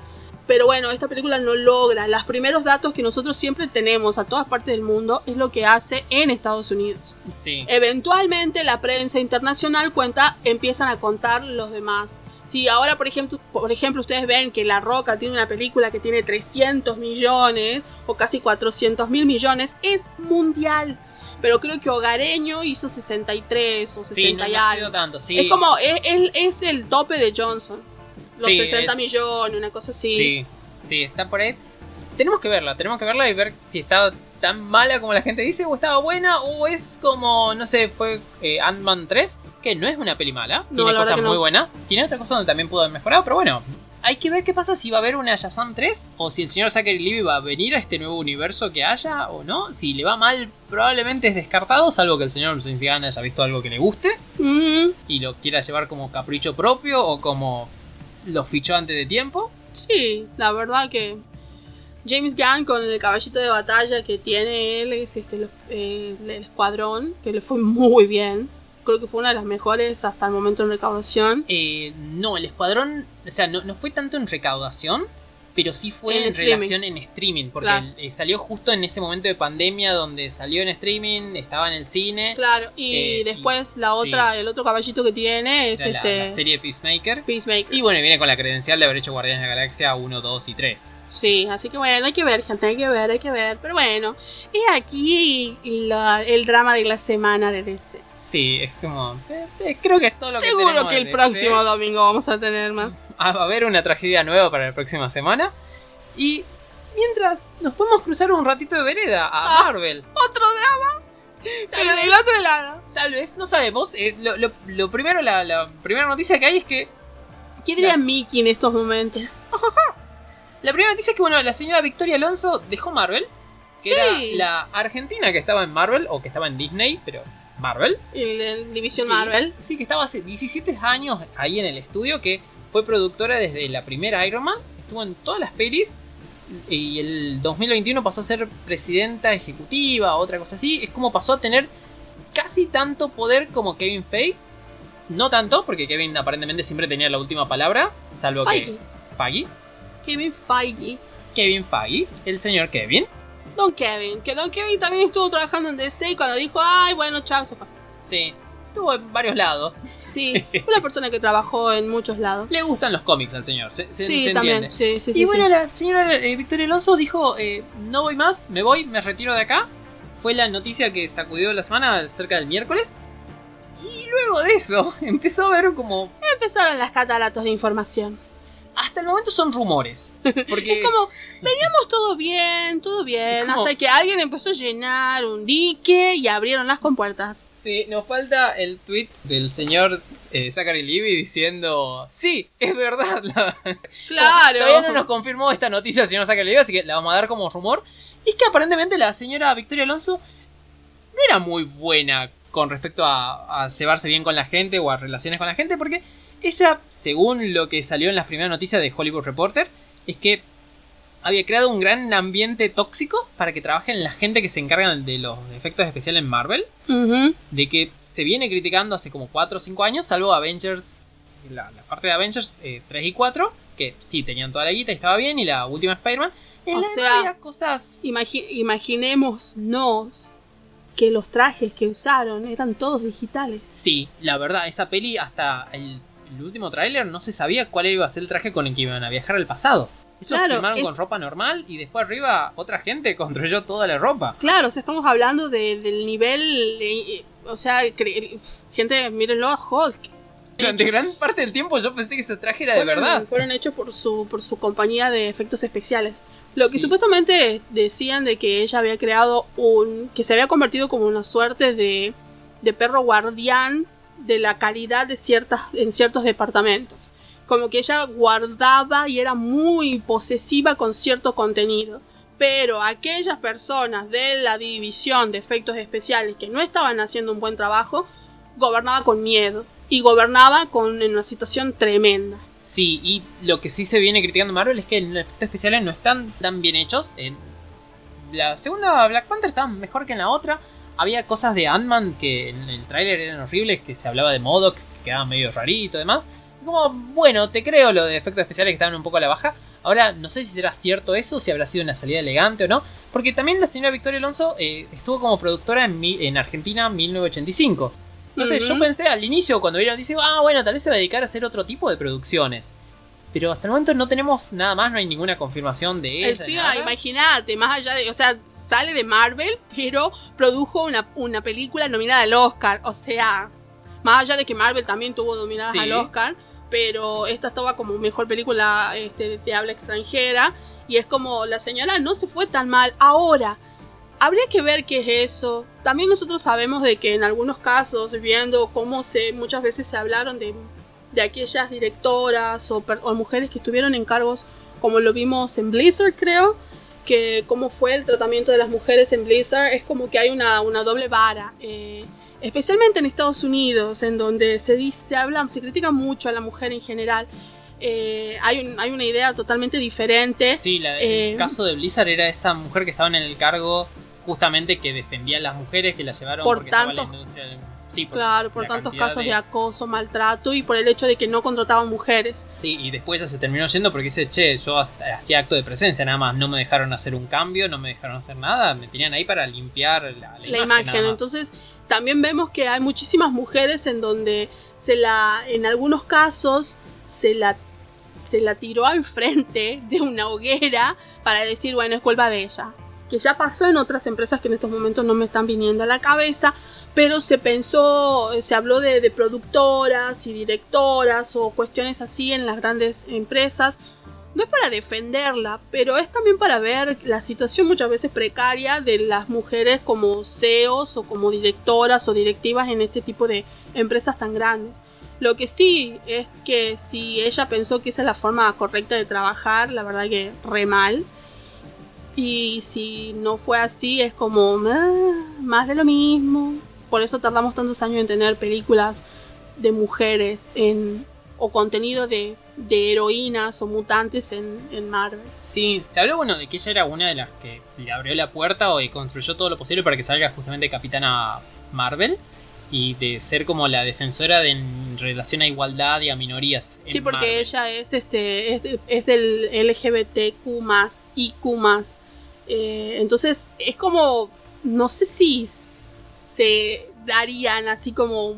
Pero bueno, esta película no logra. Los primeros datos que nosotros siempre tenemos a todas partes del mundo es lo que hace en Estados Unidos. Sí. Eventualmente la prensa internacional cuenta, empiezan a contar los demás. Si ahora, por ejemplo, por ejemplo, ustedes ven que La Roca tiene una película que tiene 300 millones o casi 400 mil millones, es mundial. Pero creo que Hogareño hizo 63 o 60 Sí, no, y no ha algo. sido tanto. Sí. Es como, es, es- es el tope de Johnson. Los Sí, 60 es- millones, una cosa así. Sí, sí, está por ahí. Tenemos que verla, tenemos que verla y ver si está tan mala como la gente dice, o estaba buena, o es como, no sé, fue eh, Ant-Man 3, que no es una peli mala, No, tiene cosas que no. muy buenas, tiene otras cosas donde también pudo haber mejorado, pero bueno, hay que ver qué pasa si va a haber una Shazam 3, o si el señor Zachary Levi va a venir a este nuevo universo que haya, o no. Si le va mal, probablemente es descartado, salvo que el señor Gunn haya visto algo que le guste Mm, y lo quiera llevar como capricho propio o como lo fichó antes de tiempo. sí, la verdad que James Gunn con el caballito de batalla que tiene él es este eh, el escuadrón, que le fue muy bien. Creo que fue una de las mejores hasta el momento en recaudación. Eh, no, el escuadrón, o sea, no, no fue tanto en recaudación, pero sí fue En relación en streaming, porque Claro. eh, salió justo en ese momento de pandemia donde salió en streaming, estaba en el cine. Claro, y Eh, y- después la otra, el otro caballito que tiene es la, este la serie Peacemaker. Peacemaker. Y bueno, viene con la credencial de haber hecho Guardianes de la Galaxia 1, 2 y 3. Sí, así que bueno, hay que ver, gente, hay que ver, hay que ver. Pero bueno, es aquí la- el drama de la semana de DC. Sí, es como. eh, eh, creo que es todo lo que Seguro que el próximo DC. domingo vamos a tener más. Ah, va a haber una tragedia nueva para la próxima semana. Y mientras nos podemos cruzar un ratito de vereda a Ah. Marvel. Otro drama, Tal pero vez, del otro lado. tal vez, no sabemos. Eh, lo, lo- lo primero, la, la primera noticia que hay es que. ¿Qué diría Las- Mickey en estos momentos? La primera noticia es que, bueno, la señora Victoria Alonso dejó Marvel. Que Sí, era la argentina que estaba en Marvel, o que estaba en Disney, pero Marvel. el, el División Sí, Marvel. Sí, que estaba hace 17 años ahí en el estudio, que fue productora desde la primera Iron Man, estuvo en todas las pelis, y el 2021 pasó a ser presidenta ejecutiva, otra cosa así. Es como pasó a tener casi tanto poder como Kevin Feige. No tanto, porque Kevin aparentemente siempre tenía la última palabra, salvo Feige. que Feige. Kevin Feige. Kevin Feige, el señor Kevin. Don Kevin, que Don Kevin también estuvo trabajando en DC y cuando dijo, ay, bueno, chao, se fue. Sí, estuvo en varios lados. Sí, una persona que trabajó en muchos lados. Le gustan los cómics al señor, se, se- Sí, también. Sí, sí, y sí. bueno, la señora eh, Victoria Alonso dijo, eh, no voy más, me voy, me retiro de acá. Fue la noticia que sacudió la semana cerca del miércoles. Y luego de eso empezó a ver como... Empezaron las cataratas de información. Hasta el momento son rumores. Porque Es como, veníamos todo bien, todo bien, como- hasta que alguien empezó a llenar un dique y abrieron las compuertas. Sí, nos falta el tweet del señor eh, Zachary Levy diciendo... Sí, es verdad. la- Claro. Todavía no nos confirmó esta noticia el señor Zachary Levy, así que la vamos a dar como rumor. Y es que aparentemente la señora Victoria Alonso no era muy buena con respecto a, a llevarse bien con la gente o a relaciones con la gente, porque ella, según lo que salió en las primeras noticias de Hollywood Reporter, es que había creado un gran ambiente tóxico para que trabajen la gente que se encargan de los efectos especiales en Marvel, de que se viene criticando hace como 4 o 5 años, salvo Avengers, la, la parte de Avengers eh, 3 y 4, que sí tenían toda la guita y estaba bien, y la última Spider-Man. O sea, cosas... Imagi- imaginémonos que los trajes que usaron eran todos digitales. Sí, la verdad, esa peli hasta el, el último tráiler no se sabía cuál iba a ser el traje con el que iban a viajar al pasado. Eso Claro, filmaron es- con ropa normal y después arriba otra gente construyó toda la ropa. Claro, o sea, estamos hablando de- del nivel, eh, o sea, gente, mírenlo a Hulk. Durante gran parte del tiempo yo pensé que ese traje era de fueron, verdad. Fueron hechos por su, por su compañía de efectos especiales. Lo que Sí. supuestamente decían de que ella había creado un. que se había convertido como una suerte de, de perro guardián de la calidad de ciertas, en ciertos departamentos. Como que ella guardaba y era muy posesiva con cierto contenido. Pero aquellas personas de la división de efectos especiales que no estaban haciendo un buen trabajo, gobernaba con miedo. Y gobernaba con en una situación tremenda. Sí, y lo que sí se viene criticando Marvel es que los efectos especiales no están tan bien hechos. En la segunda Black Panther estaba mejor que en la otra. Había cosas de Ant-Man que en el tráiler eran horribles, que se hablaba de Modoc, que quedaba medio rarito y demás. Y como, bueno, te creo lo de efectos especiales que estaban un poco a la baja. Ahora, no sé si será cierto eso, si habrá sido una salida elegante o no. Porque también la señora Victoria Alonso eh, estuvo como productora en, mi- en Argentina en 1985. No sé, yo Ujú. pensé al inicio cuando vieron, dice, ah, bueno, tal vez se va a dedicar a hacer otro tipo de producciones. Pero hasta el momento no tenemos nada más, no hay ninguna confirmación de ella. Encima, nada. imagínate, más allá de, o sea, sale de Marvel, pero produjo una, una película nominada al Oscar. O sea, más allá de que Marvel también tuvo nominadas Sí. al Oscar, pero esta estaba como mejor película este, de habla extranjera. Y es como, la señora no se fue tan mal. Ahora, habría que ver qué es eso. También nosotros sabemos de que en algunos casos, viendo cómo se muchas veces se hablaron de, de aquellas directoras o, mujeres que estuvieron en cargos, como lo vimos en Blizzard, creo, que cómo fue el tratamiento de las mujeres en Blizzard, es como que hay una, una doble vara. eh, especialmente en Estados Unidos, en donde se dice, se habla, se critica mucho a la mujer en general. eh, hay, un- hay una idea totalmente diferente. Sí, la- eh, el caso de Blizzard era esa mujer que estaba en el cargo justamente que defendía a las mujeres, que las llevaron Por porque estaba en la industria del- Sí, por Claro, por tantos casos de... acoso, maltrato y por el hecho de que no contrataban mujeres. Sí, y después ella se terminó yendo porque dice, che, yo hasta- hacía acto de presencia nada más, no me dejaron hacer un cambio, no me dejaron hacer nada, me tenían ahí para limpiar la, la la imagen. imagen. Entonces, también vemos que hay muchísimas mujeres en donde se la, en algunos casos, se la, se la tiró enfrente de una hoguera para decir, bueno, es culpa de ella. Que ya pasó en otras empresas que en estos momentos no me están viniendo a la cabeza, pero se pensó, se habló de, de productoras y directoras o cuestiones así en las grandes empresas. No es para defenderla, pero es también para ver la situación muchas veces precaria de las mujeres como CEOs o como directoras o directivas en este tipo de empresas tan grandes. Lo que sí es que si ella pensó que esa es la forma correcta de trabajar, la verdad que re mal. Y si no fue así, es como "Ah, más de lo mismo. Por eso tardamos tantos años en tener películas de mujeres en, o contenido de, de heroínas o mutantes en, en Marvel. Sí, se habló bueno de que ella era una de las que le abrió la puerta o y construyó todo lo posible para que salga justamente Capitana Marvel y de ser como la defensora de, en relación a igualdad y a minorías. Sí, porque Marvel. ella es este es, de- es del LGBTQ más IQ más. Eh, entonces es como no sé si se darían así como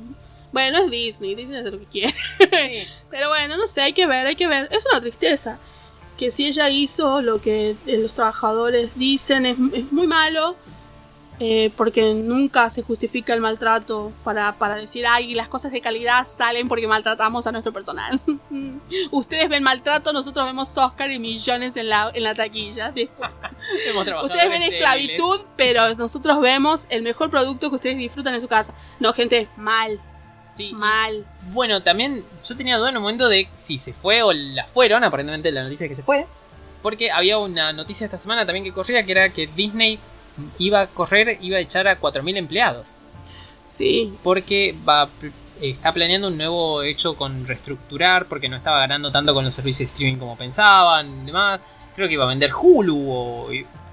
bueno es Disney Disney hace lo que quiere. Pero bueno no sé hay que ver hay que ver. Es una tristeza que si ella hizo lo que los trabajadores dicen es, es muy malo eh, porque nunca se justifica el maltrato para, para decir, ay, las cosas de calidad salen porque maltratamos a nuestro personal. Ustedes ven maltrato, nosotros vemos Oscar y millones en la, en la taquilla. Ustedes ven esclavitud, pero nosotros vemos el mejor producto que ustedes disfrutan en su casa. No, gente, mal, Sí. mal. Bueno, también yo tenía duda en un momento de si se fue o la fueron, aparentemente la noticia es que se fue. Porque había una noticia esta semana también que corría que era que Disney iba a correr, iba a echar a 4.000 empleados. Sí, Porque va, está planeando un nuevo hecho con reestructurar, porque no estaba ganando tanto con los servicios de streaming como pensaban y demás. Creo que iba a vender Hulu o...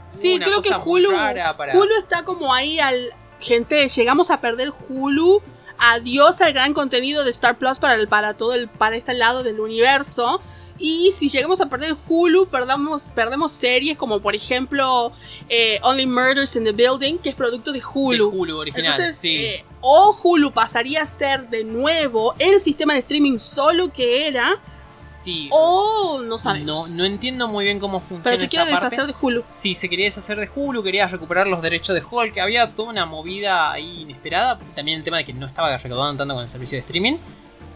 sí, creo que Hulu, para- Hulu está como ahí al... Gente, llegamos a perder Hulu. Adiós al gran contenido de Star Plus para, el, para todo el para este lado del universo. Y si llegamos a perder Hulu, perdamos, perdemos series como por ejemplo eh, Only Murders in the Building, que es producto de de Hulu. Hulu original. Entonces, sí. eh, o Hulu pasaría a ser de nuevo el sistema de streaming solo que era, sí. o no no, sabemos. no entiendo muy bien cómo funciona Pero se esa quiere parte. deshacer de Hulu. Sí, se quería deshacer de Hulu, quería recuperar los derechos de Hulk, había toda una movida ahí inesperada, también el tema de que no estaba recaudando tanto con el servicio de streaming,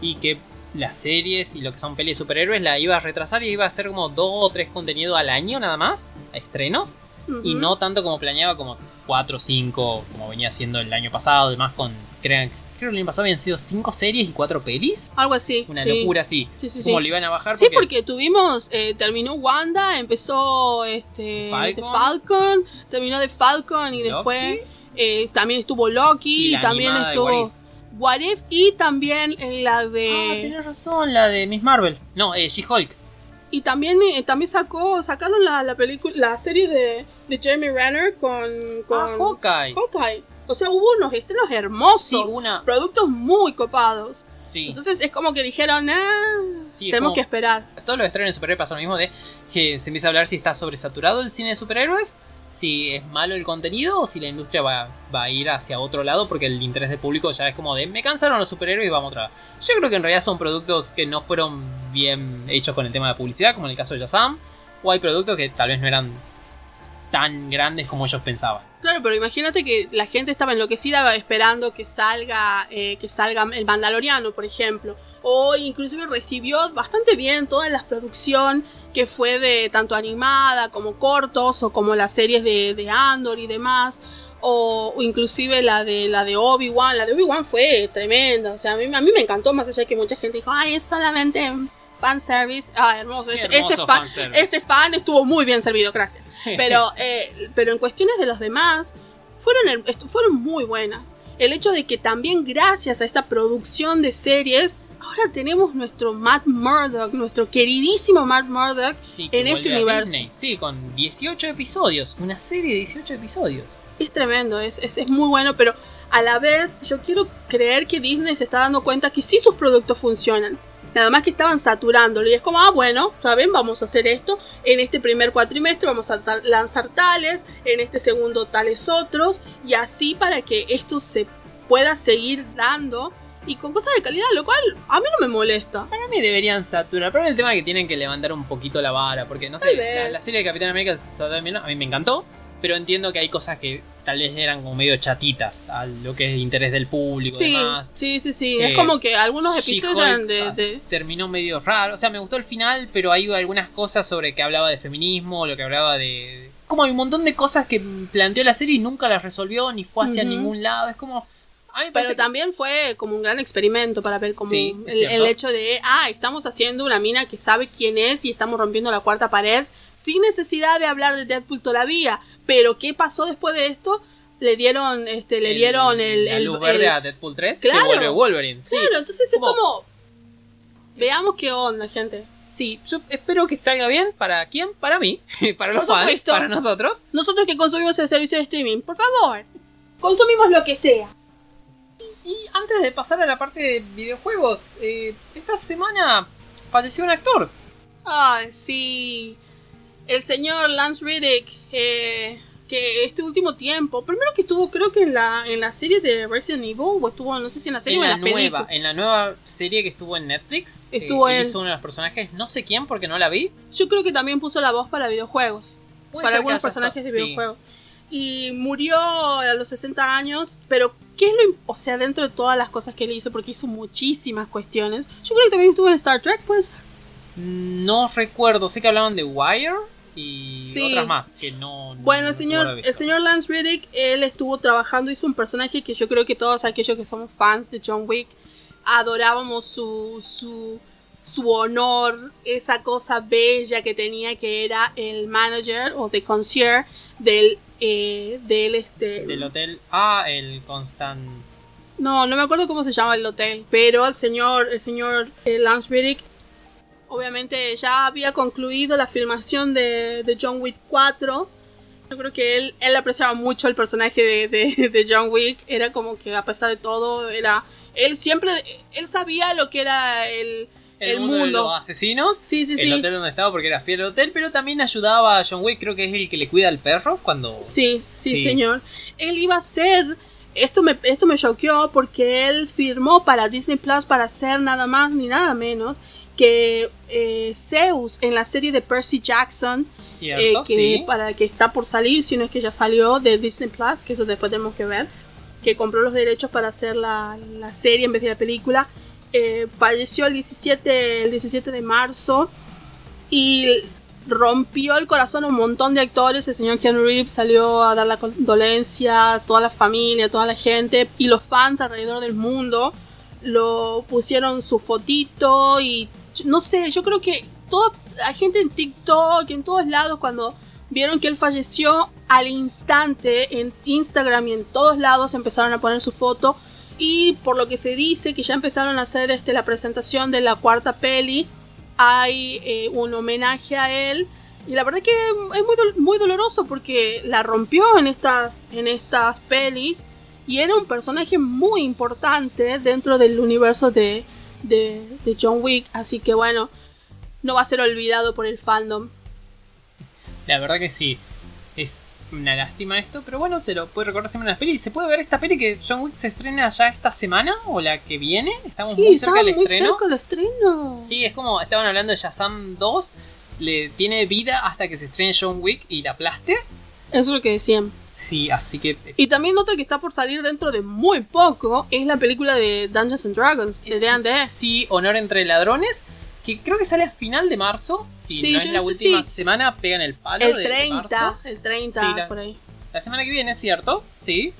y que las series y lo que son pelis de superhéroes la iba a retrasar y iba a hacer como dos o tres contenidos al año nada más, a estrenos, y no tanto como planeaba, como cuatro o cinco, como venía haciendo el año pasado, además con, creo, creo que el año pasado habían sido cinco series y cuatro pelis, Algo así. una sí. locura así. Sí, sí, sí. Como le iban a bajar Sí, porque tuvimos, eh, terminó Wanda, empezó este Falcon. Terminó The Falcon y Loki. después eh, también estuvo Loki, Y también de estuvo What If y también eh, la Ah, de tenés razón, la de Miss Marvel. No, eh, She-Hulk. y también eh, también sacó sacaron la, la película la serie de, de Jeremy Renner con con Ah, Hawkeye. Hawkeye. O sea, hubo unos estrenos hermosos, Sí, una. productos muy copados. Sí, Entonces es como que dijeron, ah, sí, tenemos como- que esperar. todos los estrenos de superhéroes pasa lo mismo de que se empieza a hablar si está sobresaturado el cine de superhéroes, si es malo el contenido o si la industria va, va a ir hacia otro lado porque el interés del público ya es como de me cansaron los superhéroes y vamos otra. Yo creo que en realidad son productos que no fueron bien hechos con el tema de publicidad, como en el caso de Shazam, o hay productos que tal vez no eran tan grandes como ellos pensaban. Claro, pero imagínate que la gente estaba enloquecida esperando que salga, eh, que salga el Mandaloriano, por ejemplo. O inclusive recibió bastante bien toda la producción que fue de tanto animada como cortos o como las series de, de Andor y demás. O, o inclusive la de la de Obi-Wan. La de Obi-Wan fue tremenda. O sea, a mí, a mí me encantó, más allá de que mucha gente dijo, ay, es solamente fanservice. Ah, hermoso. Este, este hermoso fan, fanservice. este fan estuvo muy bien servido, gracias. Pero, eh, pero en cuestiones de los demás, fueron, fueron muy buenas. El hecho de que también gracias a esta producción de series, ahora tenemos nuestro Matt Murdock, nuestro queridísimo Matt Murdock. Sí, en este universo. Disney. Sí, con 18 episodios. Una serie de 18 episodios. Es tremendo, es, es, es muy bueno, pero a la vez yo quiero creer que Disney se está dando cuenta que sí sus productos funcionan. Nada más que estaban saturándolo y es como, ah, bueno, ¿saben? Vamos a hacer esto. En este primer cuatrimestre vamos a ta- lanzar tales, en este segundo tales otros, y así para que esto se pueda seguir dando y con cosas de calidad, lo cual a mí no me molesta. Para mí deberían saturar, pero el tema es que tienen que levantar un poquito la vara, porque no sé, la, la serie de Capitán América a mí me encantó, pero entiendo que hay cosas que tal vez eran como medio chatitas a lo que es de interés del público y Sí, demás. sí, sí, sí. Eh, es como que algunos episodios eran de, de- terminó medio raro, o sea, me gustó el final, pero hay algunas cosas sobre que hablaba de feminismo, lo que hablaba de... Como hay un montón de cosas que planteó la serie y nunca las resolvió, ni fue hacia ningún lado, es como... Pero que- también fue como un gran experimento para ver como Sí, el, el hecho de, ah, estamos haciendo una mina que sabe quién es y estamos rompiendo la cuarta pared sin necesidad de hablar de Deadpool todavía. Pero ¿qué pasó después de esto? Le dieron, este, le dieron el, el- luz el- verde a Deadpool 3 Claro. que vuelve Wolverine. Sí, Claro, entonces es Como- veamos qué onda, gente. Sí, yo espero que salga bien. ¿Para quién? Para mí. Para los fans. Para nosotros. Nosotros que consumimos el servicio de streaming, por favor, consumimos lo que sea. Y antes de pasar a la parte de videojuegos, eh, esta semana falleció un actor. Ay, sí. El señor Lance Riddick, eh, que este último tiempo, primero que estuvo creo que en la, en la serie de Resident Evil, o estuvo, no sé si en la serie En o en la, la nueva, en la nueva serie que estuvo en Netflix. eh, Estuvo él él. hizo uno de los personajes, no sé quién porque no la vi. Yo creo que también puso la voz para videojuegos, para algunos personajes de sí. Y murió a los 60 años, pero ¿qué es lo, o sea, dentro de todas las cosas que él hizo, porque hizo muchísimas cuestiones. Yo creo que también estuvo en Star Trek, pues. No recuerdo, sé que hablaban de Wire y Sí. otras más que no. Bueno, no el señor, el señor Lance Riddick, él estuvo trabajando, hizo un personaje que yo creo que todos aquellos que somos fans de John Wick adorábamos su, su, su honor, esa cosa bella que tenía que era el manager o de concierge del, eh, del este... Del hotel A, el Constant. No, no me acuerdo cómo se llama el hotel, pero el señor, el señor eh, Riddick, obviamente ya había concluido la filmación de, de John Wick 4. Yo creo que él, él apreciaba mucho el personaje de, de- de John Wick. Era como que a pesar de todo, era. Él siempre. Él sabía lo que era el. El, El mundo, de mundo. los asesinos. Sí, sí, el sí. hotel donde estaba porque era fiel al hotel, pero también ayudaba a John Wick, creo que es el que le cuida al perro cuando... Sí, sí, Sí. señor. Él iba a ser. Esto me, esto me choqueó porque él firmó para Disney Plus para ser nada más ni nada menos que eh, Zeus en la serie de Percy Jackson, eh, Cierto, que sí. para que está por salir, si no es que ya salió de Disney Plus, que eso después tenemos que ver, que compró los derechos para hacer la, la serie en vez de la película. Eh, falleció el 17, el 17 de marzo y rompió el corazón a un montón de actores. El señor Keanu Reeves salió a dar la condolencia, toda la familia, toda la gente y los fans alrededor del mundo lo pusieron su fotito y no sé, yo creo que toda la gente en TikTok, en todos lados, cuando vieron que él falleció, al instante en Instagram y en todos lados empezaron a poner su foto. Y por lo que se dice que ya empezaron a hacer este, la presentación de la cuarta peli, hay eh, un homenaje a él. Y la verdad que es muy, muy doloroso porque la rompió en estas, en estas pelis. Y era un personaje muy importante dentro del universo de, de, de John Wick. Así que bueno, no va a ser olvidado por el fandom. La verdad que sí. Es una lástima esto, pero bueno, se lo puede recordar siempre en las pelis. ¿Se puede ver esta peli que John Wick se estrena ya esta semana o la que viene? Estamos sí, muy cerca del estreno. cerca del estreno. Sí, es como estaban hablando de Shazam 2. Le tiene vida hasta que se estrene John Wick y la aplaste. Eso es lo que decían. Sí, así que. Y también otra que está por salir dentro de muy poco es la película de Dungeons and Dragons, de sí, D&D. Sí, Honor entre Ladrones. Que creo que sale a final de marzo. Si Sí, no es la última si- semana, pegan el palo. El de- de 30, marzo. el 30, Sí, la- por ahí. La semana que viene, ¿cierto? Sí.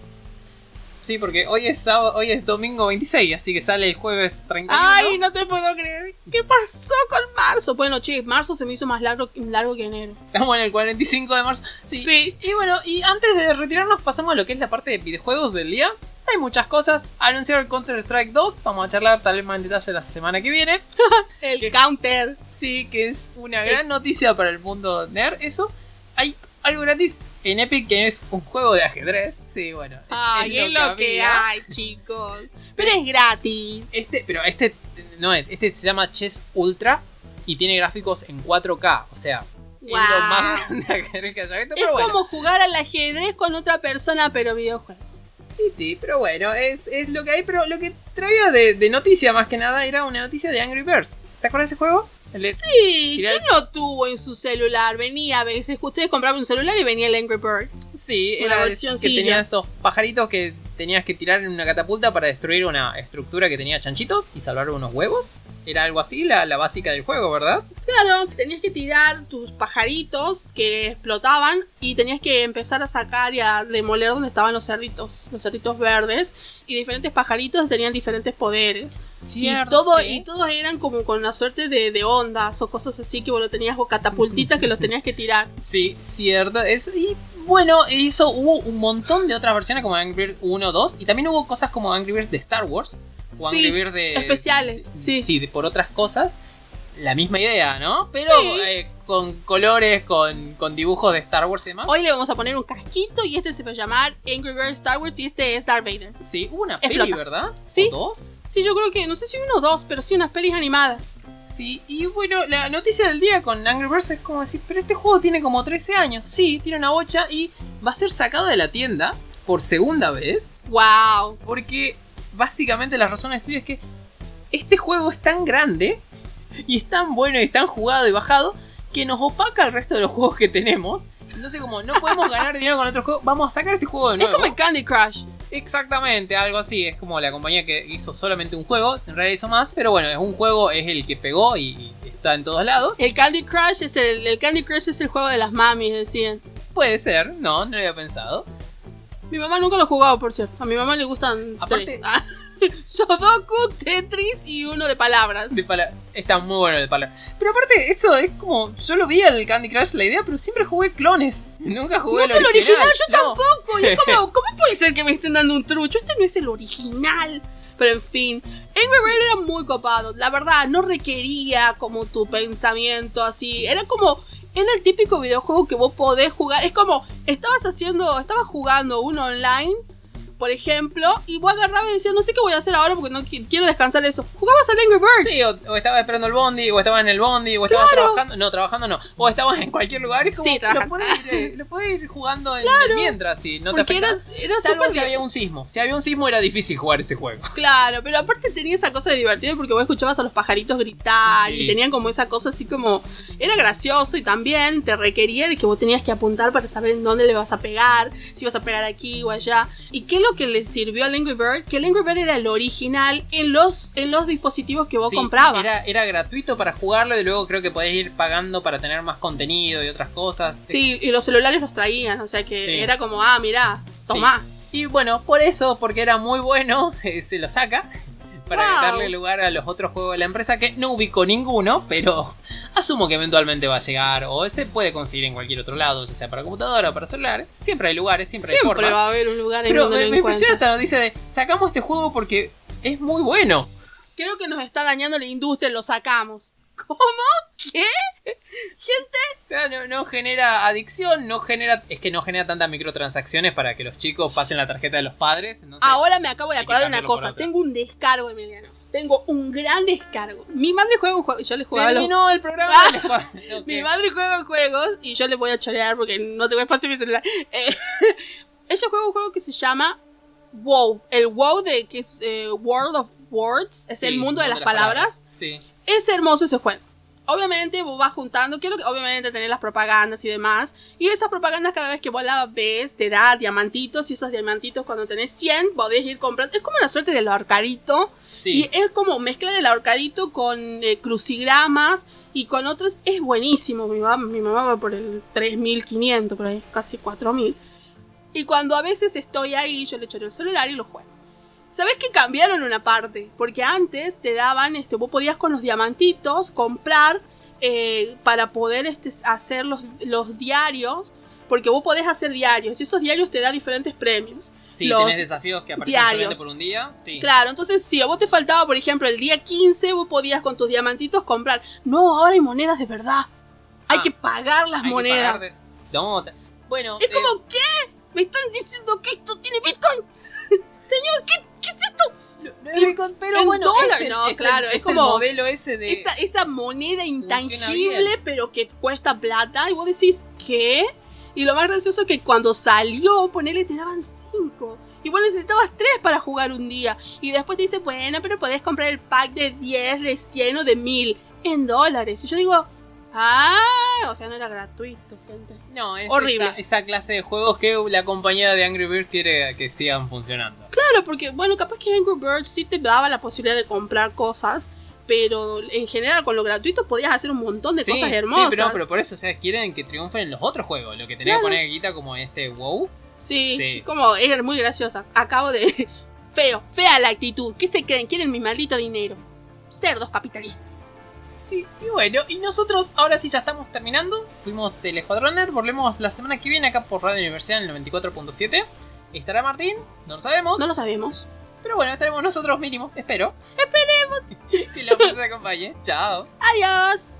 Sí, porque hoy es sábado, hoy es domingo 26, así que sale el jueves 31. Ay, no te puedo creer. ¿Qué pasó con marzo? Bueno, che, marzo se me hizo más largo, largo que enero. Estamos en el 45 de marzo. Sí. Sí. Y bueno, y antes de retirarnos pasamos a lo que es la parte de videojuegos del día. Hay muchas cosas. Anunciaron Counter-Strike 2. Vamos a charlar tal vez más en detalle la semana que viene. El counter. Sí, que es una gran noticia para el mundo nerd. Eso. Hay algo gratis en Epic que es un juego de ajedrez. Sí, bueno. es- Ay, es lo que había. hay, chicos. Pero es gratis. Este, pero este no es. Este se llama Chess Ultra y tiene gráficos en 4K. O sea, es lo Guau. más grande de ajedrez que haya visto. Es Pero bueno. como jugar al ajedrez con otra persona, pero videojuego. Sí, sí, pero bueno, es, es lo que hay. Pero lo que traía de, de noticia más que nada era una noticia de Angry Birds. ¿Te acuerdas de ese juego? El Sí, ¿quién lo tuvo en su celular? Venía a veces, ustedes compraban un celular y venía el Angry Bird. Sí, Una era versión que tenía esos pajaritos que tenías que tirar en una catapulta para destruir una estructura que tenía chanchitos y salvar unos huevos. Era algo así, la, la básica del juego, ¿verdad? Claro, tenías que tirar tus pajaritos que explotaban y tenías que empezar a sacar y a demoler donde estaban los cerditos, los cerditos verdes. Y diferentes pajaritos tenían diferentes poderes. Y, todo, y todos eran como con una suerte de, de ondas o cosas así que vos lo tenías o catapultitas que los tenías que tirar. Sí, cierto. Es, y bueno, eso hubo un montón de otras versiones como Angry Birds 1, 2 y también hubo cosas como Angry Birds de Star Wars o Sí, Angry de especiales, sí. Sí, por otras cosas. La misma idea, ¿no? Pero Sí. eh, con colores, con, con dibujos de Star Wars y demás. Hoy le vamos a poner un casquito y este se va a llamar Angry Birds Star Wars y este es Darth Vader. Sí, hubo una peli, ¿verdad? Sí. ¿O dos? Sí, yo creo que, no sé si uno o dos, pero sí unas pelis animadas. Sí, y bueno, la noticia del día con Angry Birds es como decir, pero este juego tiene como 13 años. Sí, tiene una bocha y va a ser sacado de la tienda por segunda vez. ¡Wow! Porque básicamente la razón de estudio es que este juego es tan grande y es tan bueno y es tan jugado y bajado que nos opaca el resto de los juegos que tenemos. Entonces como no podemos ganar dinero con otros juegos, vamos a sacar este juego de Es nuevo. como el Candy Crush. Exactamente, algo así. Es como la compañía que hizo solamente un juego, en realidad hizo más, pero bueno, es un juego, es el que pegó y, y está en todos lados. El Candy Crush es el, el Candy Crush es el juego de las mamis, decían. Puede ser, no, no lo había pensado. Mi mamá nunca lo ha jugado, por cierto. A mi mamá le gustan Aparte-. Ah. Sudoku, Tetris y uno de palabras. De pala- Está muy bueno de palabra. Pero aparte, eso es como. Yo lo vi al Candy Crush la idea, pero siempre jugué clones. Nunca jugué Nunca el original, yo No. tampoco. Y es como, ¿cómo puede ser que me estén dando un trucho? Este no es el original. Pero en fin, Angry Bird era muy copado. La verdad, no requería como tu pensamiento así. Era como, era el típico videojuego que vos podés jugar. Es como, estabas haciendo, estabas jugando uno online, por ejemplo, y vos agarrabas y decías, no sé qué voy a hacer ahora porque no qui- quiero descansar de eso. Jugabas al Angry Bird. Sí, o, o estabas esperando el bondi, o estabas en el bondi, o estabas Claro. trabajando. No, trabajando no. O estabas en cualquier lugar. Es como, Sí, lo trabajando. puedes, ir, eh, lo ir jugando en Claro. mientras, si no te porque afecta. era, era Salvo súper si había un sismo. Si había un sismo era difícil jugar ese juego. Claro, pero aparte tenía esa cosa de divertido porque vos escuchabas a los pajaritos gritar Sí. y tenían como esa cosa así como... Era gracioso y también te requería de que vos tenías que apuntar para saber en dónde le vas a pegar, si vas a pegar aquí o allá. Y qué lo que le sirvió al Angry Bird? Que el Angry Bird era el original en los, en los dispositivos que vos Sí, comprabas. Era, era gratuito para jugarlo y luego creo que podés ir pagando para tener más contenido y otras cosas. Sí, y los celulares los traían, o sea que Sí. era como, ah, mirá, tomá. Y bueno, por eso, porque era muy bueno, se lo saca. Para Wow. darle lugar a los otros juegos de la empresa que no ubicó ninguno, pero asumo que eventualmente va a llegar o se puede conseguir en cualquier otro lado, ya sea para computadora o para celular. Siempre hay lugares, siempre, hay Siempre formas. va a haber un lugar en Pero donde me, lo encuentres. esta noticia de sacamos este juego porque es muy bueno. Creo que nos está dañando la industria, lo sacamos. ¿Cómo? ¿Qué? Gente, O sea, no, no genera adicción, no genera. Es que no genera tantas microtransacciones para que los chicos pasen la tarjeta de los padres. entonces- ahora me acabo de acordar de una cosa. Tengo un descargo, Emiliano. Tengo un gran descargo. Mi madre juega un juego. Yo le jugaba a los Terminó el programa Ah, del escuadrón. Ok. Mi madre juega juegos y yo le voy a chorear porque no tengo espacio en mi celular. Eh, ella juega un juego que se llama WoW. El WoW de que es eh, World of Words, es Sí, el mundo de las palabras. Sí. Es hermoso ese juego. Obviamente vos vas juntando, quiero que obviamente tener las propagandas y demás. Y esas propagandas cada vez que vos las ves te da diamantitos y esos diamantitos cuando tenés 100 podés ir comprando. Es como la suerte del ahorcadito. Sí. Y es como mezclar el ahorcadito con eh, crucigramas y con otros. Es buenísimo. Mi mamá, mi mamá va por el 3500, por ahí, casi 4000. Y cuando a veces estoy ahí, yo le echo el celular y lo juego. ¿Sabes que cambiaron una parte? Porque antes te daban, este, vos podías con los diamantitos comprar eh, para poder este, hacer los, los diarios. Porque vos podés hacer diarios y esos diarios te dan diferentes premios. Sí, los tenés desafíos que aparecen diarios. por un día. Sí. Claro, entonces si a vos te faltaba, por ejemplo, el día 15, vos podías con tus diamantitos comprar. No, ahora hay monedas de verdad. Hay Ah, que pagar las monedas. pagar de- No, Bueno, Es eh, como, ¿qué? ¿Me están diciendo que esto tiene Bitcoin? Señor, ¿qué, qué es esto? pero en bueno, dólar, es el, no, es claro, es es como- el modelo ese de. Esa, esa moneda intangible, pero que cuesta plata. Y vos decís, ¿qué? Y lo más gracioso es que cuando salió, ponele, te daban 5. Y vos necesitabas 3 para jugar un día. Y después te dice, bueno, pero podés comprar el pack de 10, de 100 o de 1000 en dólares. Y yo digo, ah, o sea, no era gratuito, gente. No, es Horrible. Esa, esa clase de juegos que la compañía de Angry Birds quiere que sigan funcionando. Claro, porque, bueno, capaz que Angry Birds sí te daba la posibilidad de comprar cosas. Pero en general, con lo gratuito podías hacer un montón de Sí, cosas sí, hermosas. pero, pero por eso, o sea, quieren que triunfen en los otros juegos. Lo que tenía Claro. que poner guita como este WoW. Sí, Sí. como es muy graciosa. Acabo de. Feo, fea la actitud. ¿Qué se creen? Quieren mi maldito dinero. Cerdos capitalistas. Y, y bueno, y nosotros ahora sí ya estamos terminando. Fuimos el Escuadroner, volvemos la semana que viene acá por Radio Universidad en el 94.7. ¿Estará Martín? No lo sabemos. No lo sabemos. Pero bueno, estaremos nosotros mínimo, espero. Esperemos. que la fuerza acompañe. Chao. Adiós.